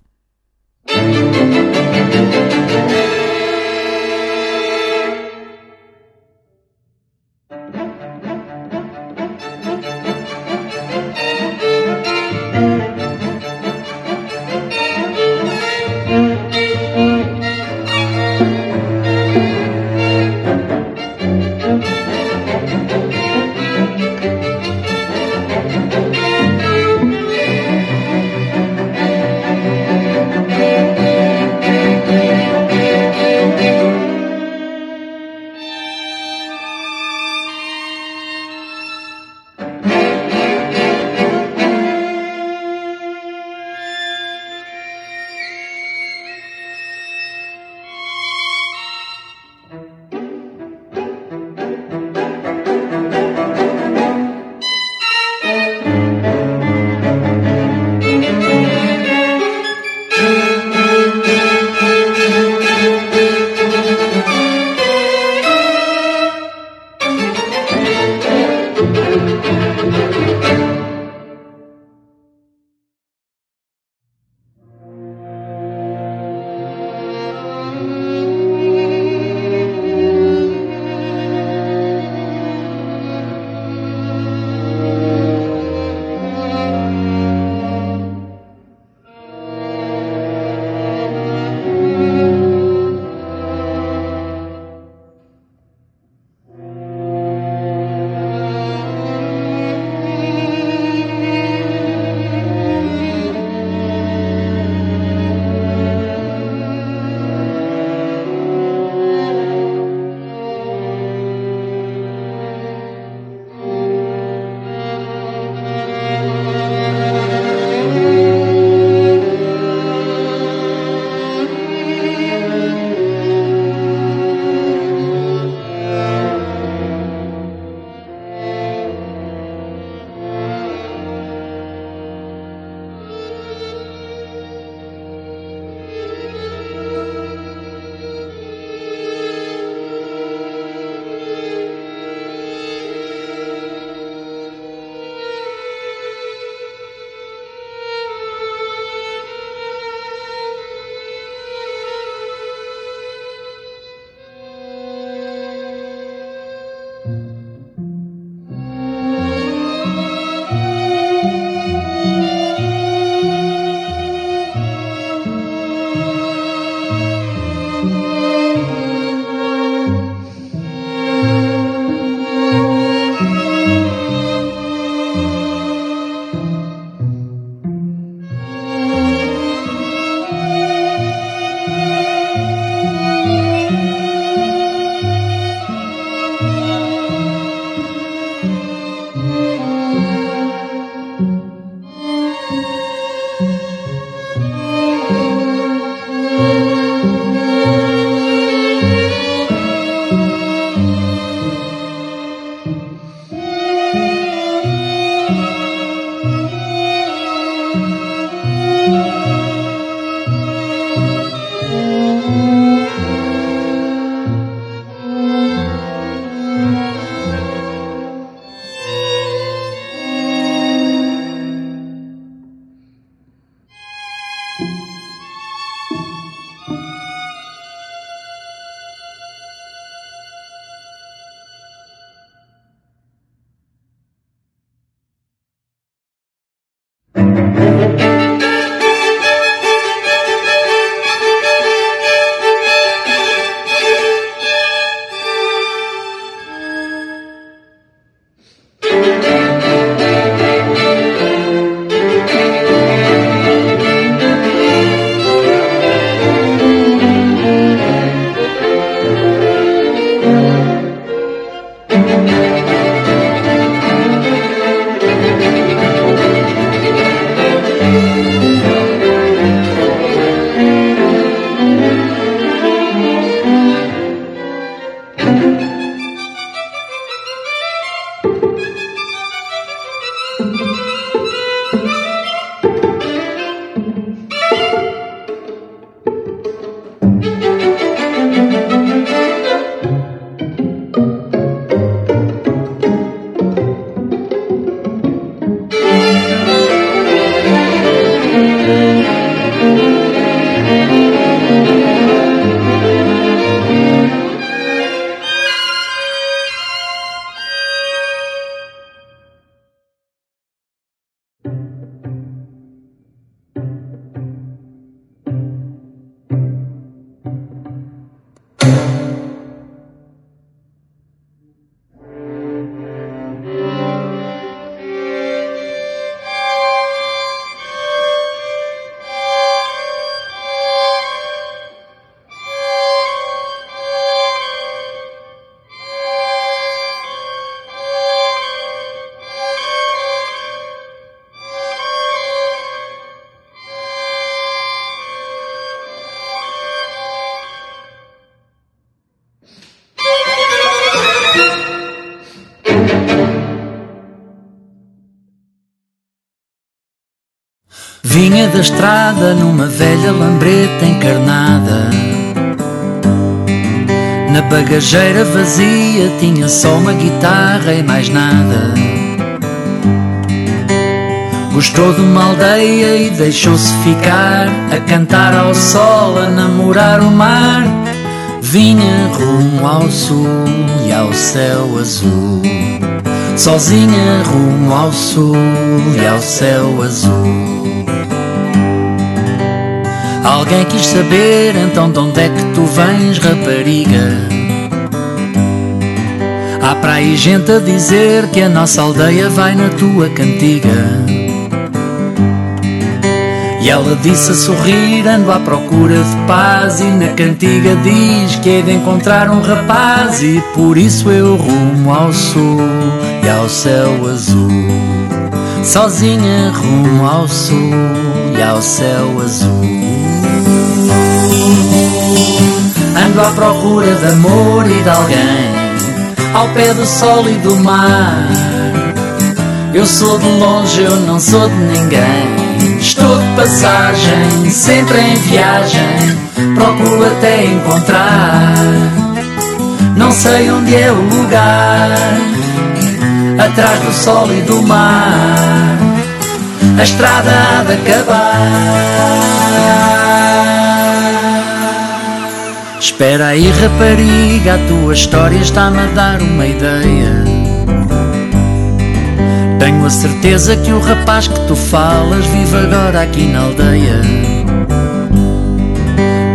Da estrada numa velha lambreta encarnada. Na bagageira vazia tinha só uma guitarra e mais nada. Gostou de uma aldeia e deixou-se ficar a cantar ao sol, a namorar o mar. Vinha rumo ao sul e ao céu azul. Sozinha rumo ao sul e ao céu azul. Alguém quis saber então de onde é que tu vens, rapariga? Há para aí gente a dizer que a nossa aldeia vai na tua cantiga. E ela disse a sorrir, ando à procura de paz. E na cantiga diz que hei de encontrar um rapaz. E por isso eu rumo ao sul e ao céu azul. Sozinha rumo ao sul e ao céu azul. Ando à procura de amor e de alguém Ao pé do sol e do mar. Eu sou de longe, eu não sou de ninguém. Estou de passagem, sempre em viagem. Procuro até encontrar. Não sei onde é o lugar Atrás do sol e do mar. A estrada há de acabar Espera aí, rapariga, a tua história está-me a dar uma ideia. Tenho a certeza que o rapaz que tu falas vive agora aqui na aldeia.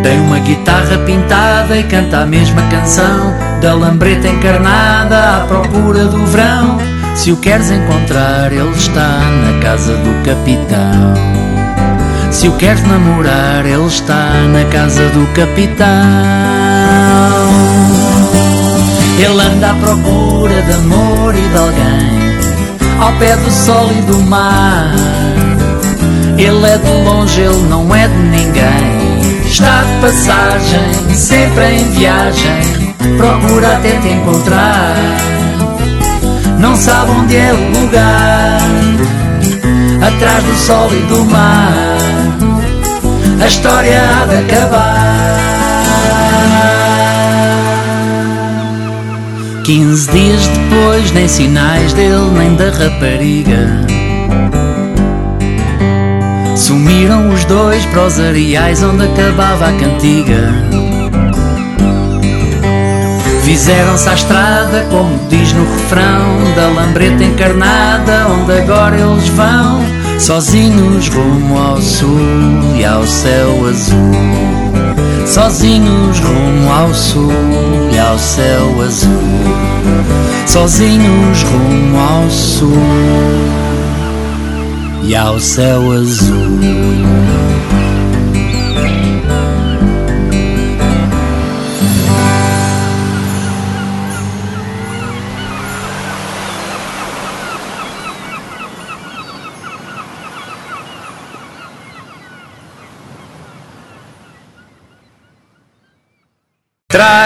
Tem uma guitarra pintada e canta a mesma canção da lambreta encarnada à procura do verão. Se o queres encontrar, ele está na casa do capitão. Se o queres namorar, ele está na casa do capitão. Ele anda à procura de amor e de alguém, ao pé do sol e do mar. Ele é de longe, ele não é de ninguém. Está de passagem, sempre em viagem, procura até te encontrar. Não sabe onde é o lugar, atrás do sol e do mar a história há de acabar. Quinze dias depois, nem sinais dele, nem da rapariga. Sumiram os dois para os areais onde acabava a cantiga. Fizeram-se à estrada, como diz no refrão, da lambreta encarnada, onde agora eles vão sozinhos rumo ao sul e ao céu azul. Sozinhos rumo ao sul e ao céu azul. Sozinhos rumo ao sul e ao céu azul.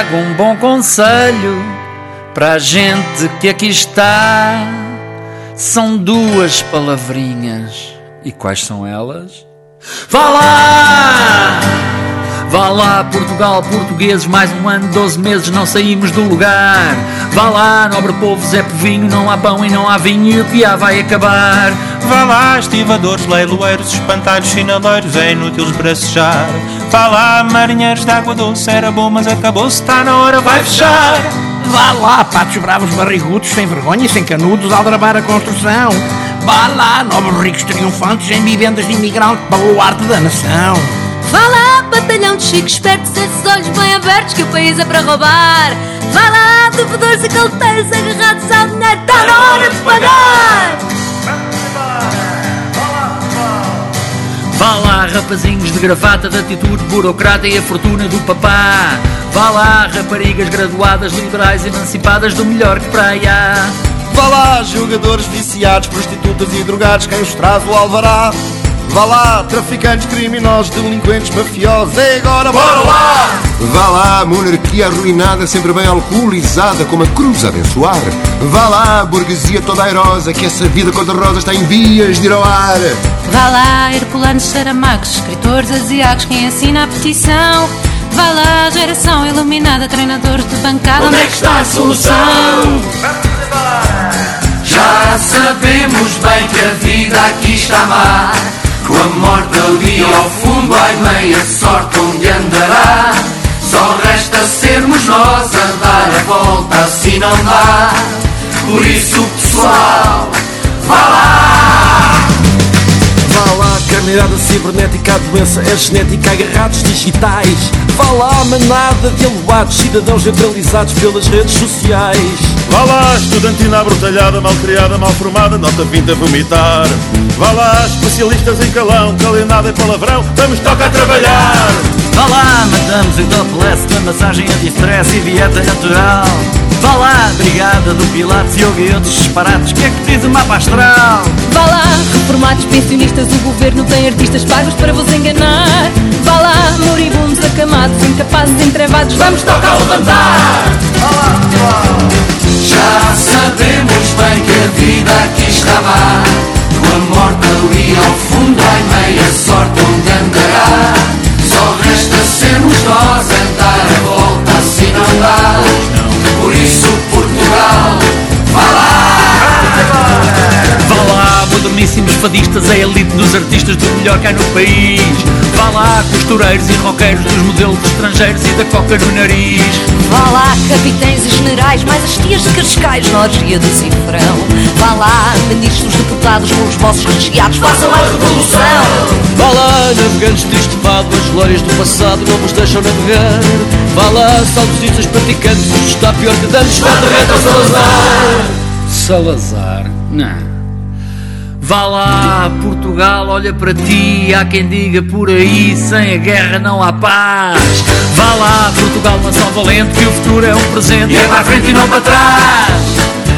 Trago um bom conselho para a gente que aqui está. São duas palavrinhas. E quais são elas? Vá lá! Vá lá, Portugal, portugueses, mais um ano, 12 meses, não saímos do lugar. Vá lá, nobre povo, Zé Povinho, não há pão e não há vinho e o que há vai acabar. Vá lá, estivadores, leiloeiros, espantalhos, sinaleiros, é inútil bracejar. Vá lá, marinheiros de água doce, era bom, mas acabou-se, está na hora, vai fechar. Vá lá, patos bravos, barrigudos, sem vergonha e sem canudos, aldrabar a construção. Vá lá, novos ricos triunfantes em vivendas de imigrantes, baluarte da nação. Vá lá, batalhão de chicos espertos, esses olhos bem abertos que o país é para roubar. Vá lá, devedores e calteiros agarrados ao dinheiro, está na hora de pagar. Vá lá, rapazinhos de gravata, de atitude burocrata e a fortuna do papá. Vá lá, raparigas graduadas, liberais, emancipadas do melhor que praia. Vá lá, jogadores viciados, prostitutas e drogados, quem os traz o alvará. Vá lá, traficantes, criminosos, delinquentes, mafiosos, é agora, bora lá! Vá lá, monarquia arruinada, sempre bem alcoolizada, como a cruz a abençoar. Vá lá, burguesia toda airosa, que essa vida cor-de-rosa está em vias de ir ao ar. Vá lá, herculanos, saramacos, escritores asiáticos, quem assina a petição. Vá lá, geração iluminada, treinadores de bancada, onde é que está a solução? Já sabemos bem que a vida aqui está má. Com a morte ali ao fundo, ai meia sorte onde andará. Só resta sermos nós a dar a volta, assim não dá. Por isso, pessoal, vá lá! Vá lá, carneirada cibernética, a doença é genética, agarrados digitais. Vá lá, manada de aloados, cidadãos neutralizados pelas redes sociais. Vá lá, estudantina abrutalhada, mal criada, mal formada, nota 20 a vomitar. Vá lá, especialistas em calão, calenada e palavrão, vamos tocar trabalhar. Vá lá, matamos o topless da massagem anti-stress e dieta natural. Vá lá, brigada do Pilates, yoga e outros disparates, que é que diz o mapa astral? Vá lá, reformados, pensionistas, o governo tem artistas pagos para vos enganar. Vá lá, moribundos, acamados, incapazes, entrevados, vamos tocar levantar. Já sabemos bem que a vida aqui está má. Com a morte ali ao fundo, ai meia sorte onde andará. Só resta sermos nós a dar a volta, assim não dá. Lá, moderníssimos fadistas, a elite dos artistas do melhor cá no país. Vá lá, costureiros e roqueiros dos modelos estrangeiros e da coca no nariz. Vá lá, capitães e generais, mais as tias de Cascais na orgia do cifrão. Vá lá, ministros deputados com os vossos recheados, façam a revolução. Vá lá, navegantes de estipado, as glórias do passado não vos deixam navegar. Vá lá, saudosistas praticantes, está pior que dantes, reta ao Salazar. Salazar? Não. Vá lá, Portugal, olha para ti. Há quem diga por aí: sem a guerra não há paz. Vá lá, Portugal, nação valente, que o futuro é um presente. E é para a frente e não para trás.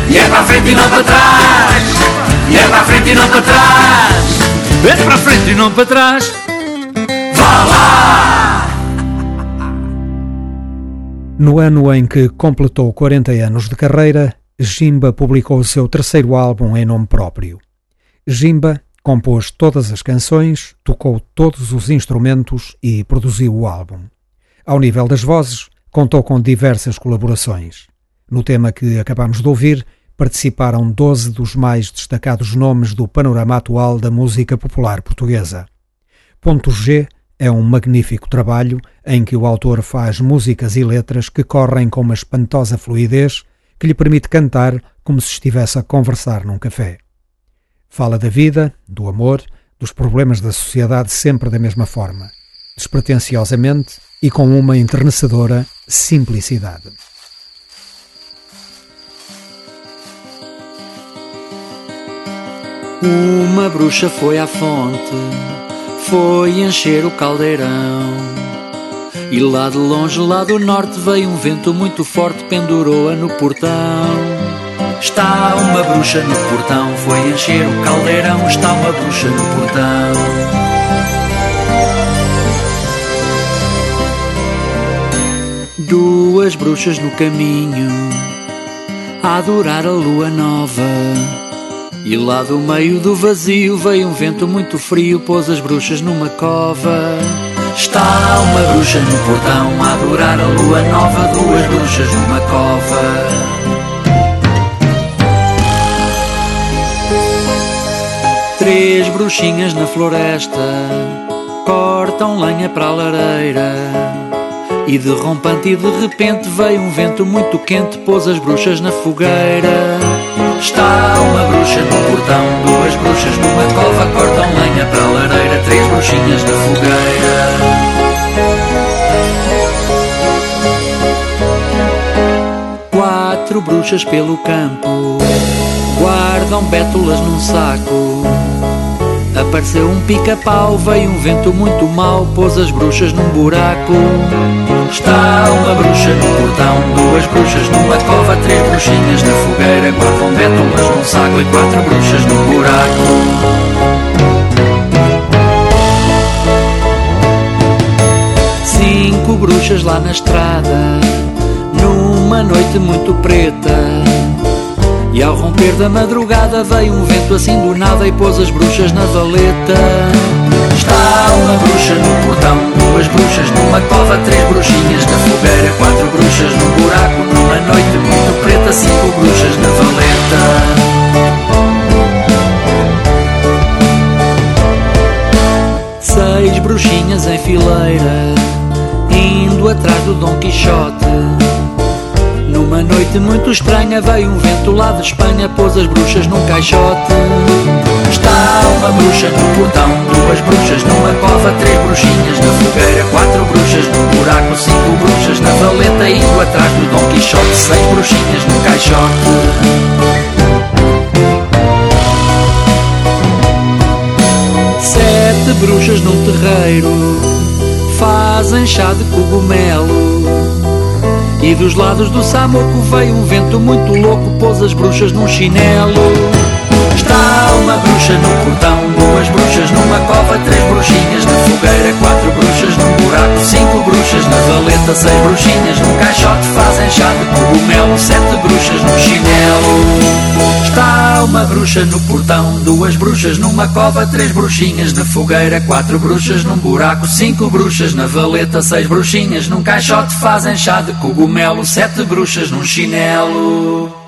E é para a frente e não para trás. E é para a frente e não para trás. É para a frente e não para trás. Vá lá! No ano em que completou 40 anos de carreira, Jimba publicou o seu terceiro álbum em nome próprio. Jimba compôs todas as canções, tocou todos os instrumentos e produziu o álbum. Ao nível das vozes, contou com diversas colaborações. No tema que acabamos de ouvir, participaram 12 dos mais destacados nomes do panorama atual da música popular portuguesa. Ponto G é um magnífico trabalho em que o autor faz músicas e letras que correm com uma espantosa fluidez que lhe permite cantar como se estivesse a conversar num café. Fala da vida, do amor, dos problemas da sociedade sempre da mesma forma, despretensiosamente e com uma enternecedora simplicidade. Uma bruxa foi à fonte, foi encher o caldeirão. E lá de longe, lá do norte, veio um vento muito forte, pendurou-a no portão. Está uma bruxa no portão, foi encher o caldeirão. Está uma bruxa no portão. Duas bruxas no caminho, a adorar a lua nova. E lá do meio do vazio veio um vento muito frio, pôs as bruxas numa cova. Está uma bruxa no portão a adorar a lua nova, duas bruxas numa cova. Bruxinhas na floresta cortam lenha para a lareira. E de rompante e de repente veio um vento muito quente, pôs as bruxas na fogueira. Está uma bruxa no portão, duas bruxas numa cova, cortam lenha para a lareira, três bruxinhas na fogueira. Quatro bruxas pelo campo, guardam bétulas num saco. Apareceu um pica-pau, veio um vento muito mau, pôs as bruxas num buraco. Está uma bruxa no portão, duas bruxas numa cova, três bruxinhas na fogueira, quatro bombetolas num saco e quatro bruxas num buraco. Cinco bruxas lá na estrada, numa noite muito preta. E ao romper da madrugada veio um vento assim do nada e pôs as bruxas na valeta. Está uma bruxa no portão, duas bruxas numa cova, três bruxinhas na fogueira, quatro bruxas num buraco, numa noite muito preta, cinco bruxas na valeta. Seis bruxinhas em fileira, indo atrás do Dom Quixote. Numa noite muito estranha veio um vento lá de Espanha, pôs as bruxas num caixote. Está uma bruxa no portão, duas bruxas numa cova, três bruxinhas na fogueira, quatro bruxas num buraco, cinco bruxas na valeta, indo atrás do Dom Quixote, seis bruxinhas num caixote. Sete bruxas num terreiro fazem chá de cogumelo. E dos lados do Samoco veio um vento muito louco, pôs as bruxas num chinelo. Está uma bruxa no portão, duas bruxas numa cova, três bruxinhas na fogueira, quatro bruxas num buraco, cinco bruxas na valeta, seis bruxinhas num caixote, fazem chá de cogumelo, sete bruxas num chinelo. Uma bruxa no portão, duas bruxas numa cova, três bruxinhas na fogueira, quatro bruxas num buraco, cinco bruxas na valeta, seis bruxinhas num caixote, fazem chá de cogumelo, sete bruxas num chinelo.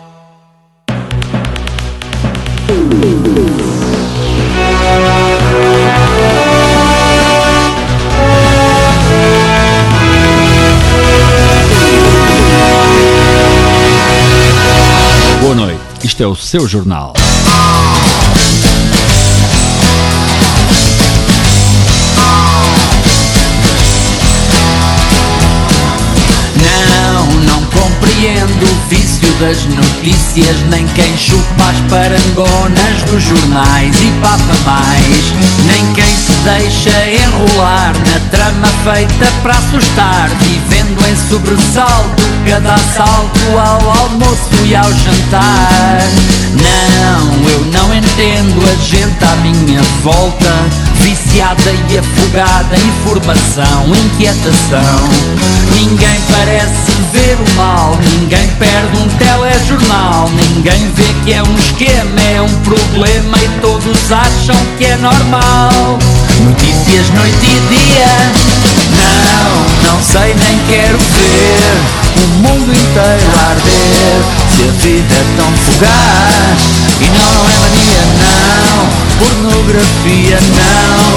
É o seu jornal. Das notícias, nem quem chupa as parangonas dos jornais e papa mais, nem quem se deixa enrolar na trama feita para assustar, vivendo em sobressalto cada assalto ao almoço e ao jantar. Não, eu não entendo a gente à minha volta, viciada e afogada em informação, inquietação. Ninguém parece ver o mal, ninguém perde um telejornal, ninguém vê que é um esquema, é um problema e todos acham que é normal. Notícias noite e dia, não, não sei nem quero ver o mundo inteiro arder. Se a vida é tão fugaz, e não, não é mania, não, pornografia, não.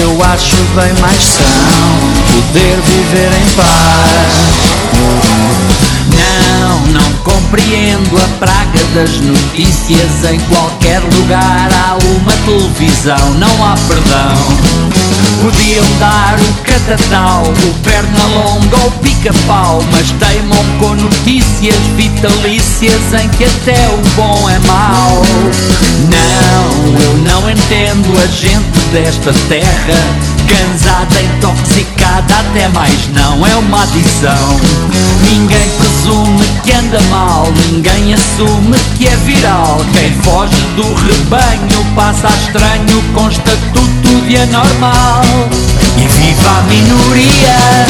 Eu acho bem mais são poder viver em paz. Não, não compreendo a praga das notícias. Em qualquer lugar há uma televisão, não há perdão. Podiam dar o catatal, o perna longa ou pica-pau, mas teimam com notícias vitalícias em que até o bom é mau. Não, eu não entendo a gente desta terra. Cansada, intoxicada, até mais não é uma adição. Ninguém presume que anda mal, ninguém assume que é viral. Quem foge do rebanho passa a estranho com estatuto de anormal. E viva a minoria!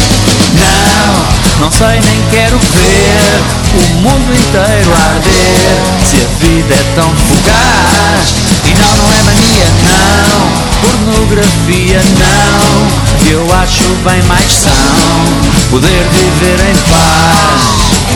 Não, não sei nem quero ver o mundo inteiro arder. Se a vida é tão fugaz, e não, não é mania, não. Pornografia, não. Eu acho bem mais são poder viver em paz.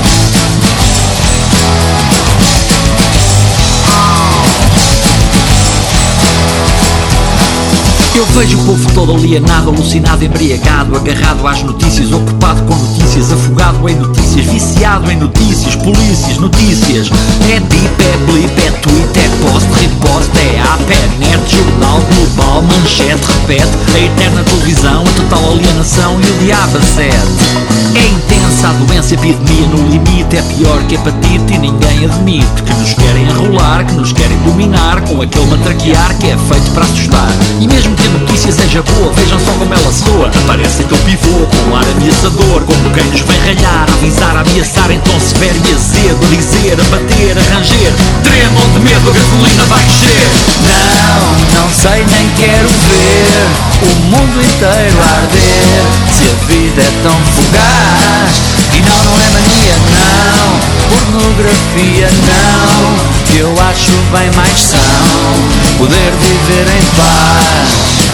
Eu vejo o povo todo alienado, alucinado, embriagado, agarrado às notícias, ocupado com notícias, afogado em notícias, viciado em notícias, polícias, notícias. É deep, é blip, é tweet, é post, repost, é app, é net, jornal global, manchete, repete, a eterna televisão, a total alienação e o diabo a sete. É intensa a doença, a epidemia no limite, é pior que hepatite e ninguém admite que nos querem enrolar, que nos querem dominar com aquele matraquear que é feito para assustar. E mesmo que a notícia seja boa, vejam só como ela soa. Aparece aquele pivô com um ar ameaçador, como quem nos vem ralhar, avisar, ameaçar tom severo e azedo, dizer, abater, arranger. Tremam de medo, a gasolina vai crescer. Não, não sei nem quero ver o mundo inteiro arder. Se a vida é tão fugaz. E não, não é mania, não, pornografia, não. Que eu acho bem mais são poder viver em paz.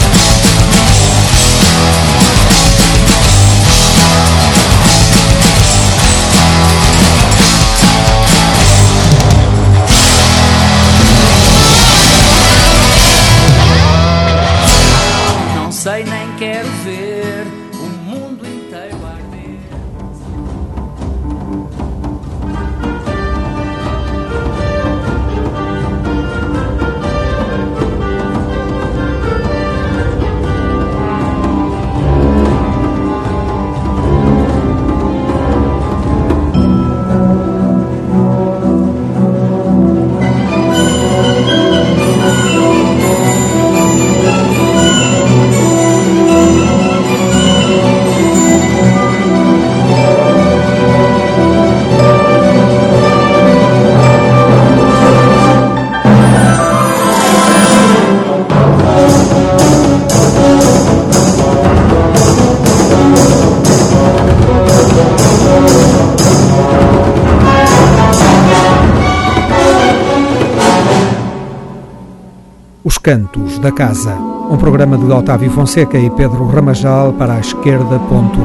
Cantos da Casa, um programa de Otávio Fonseca e Pedro Ramajal para a esquerda.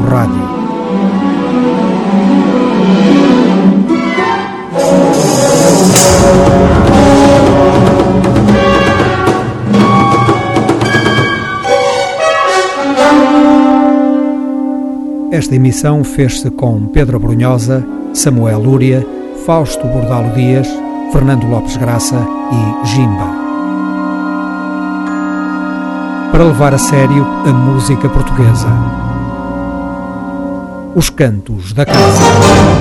Rádio. Esta emissão fez-se com Pedro Brunhosa, Samuel Lúria, Fausto Bordalo Dias, Fernando Lopes Graça e Jimba para levar a sério a música portuguesa. Os Cantos da Casa.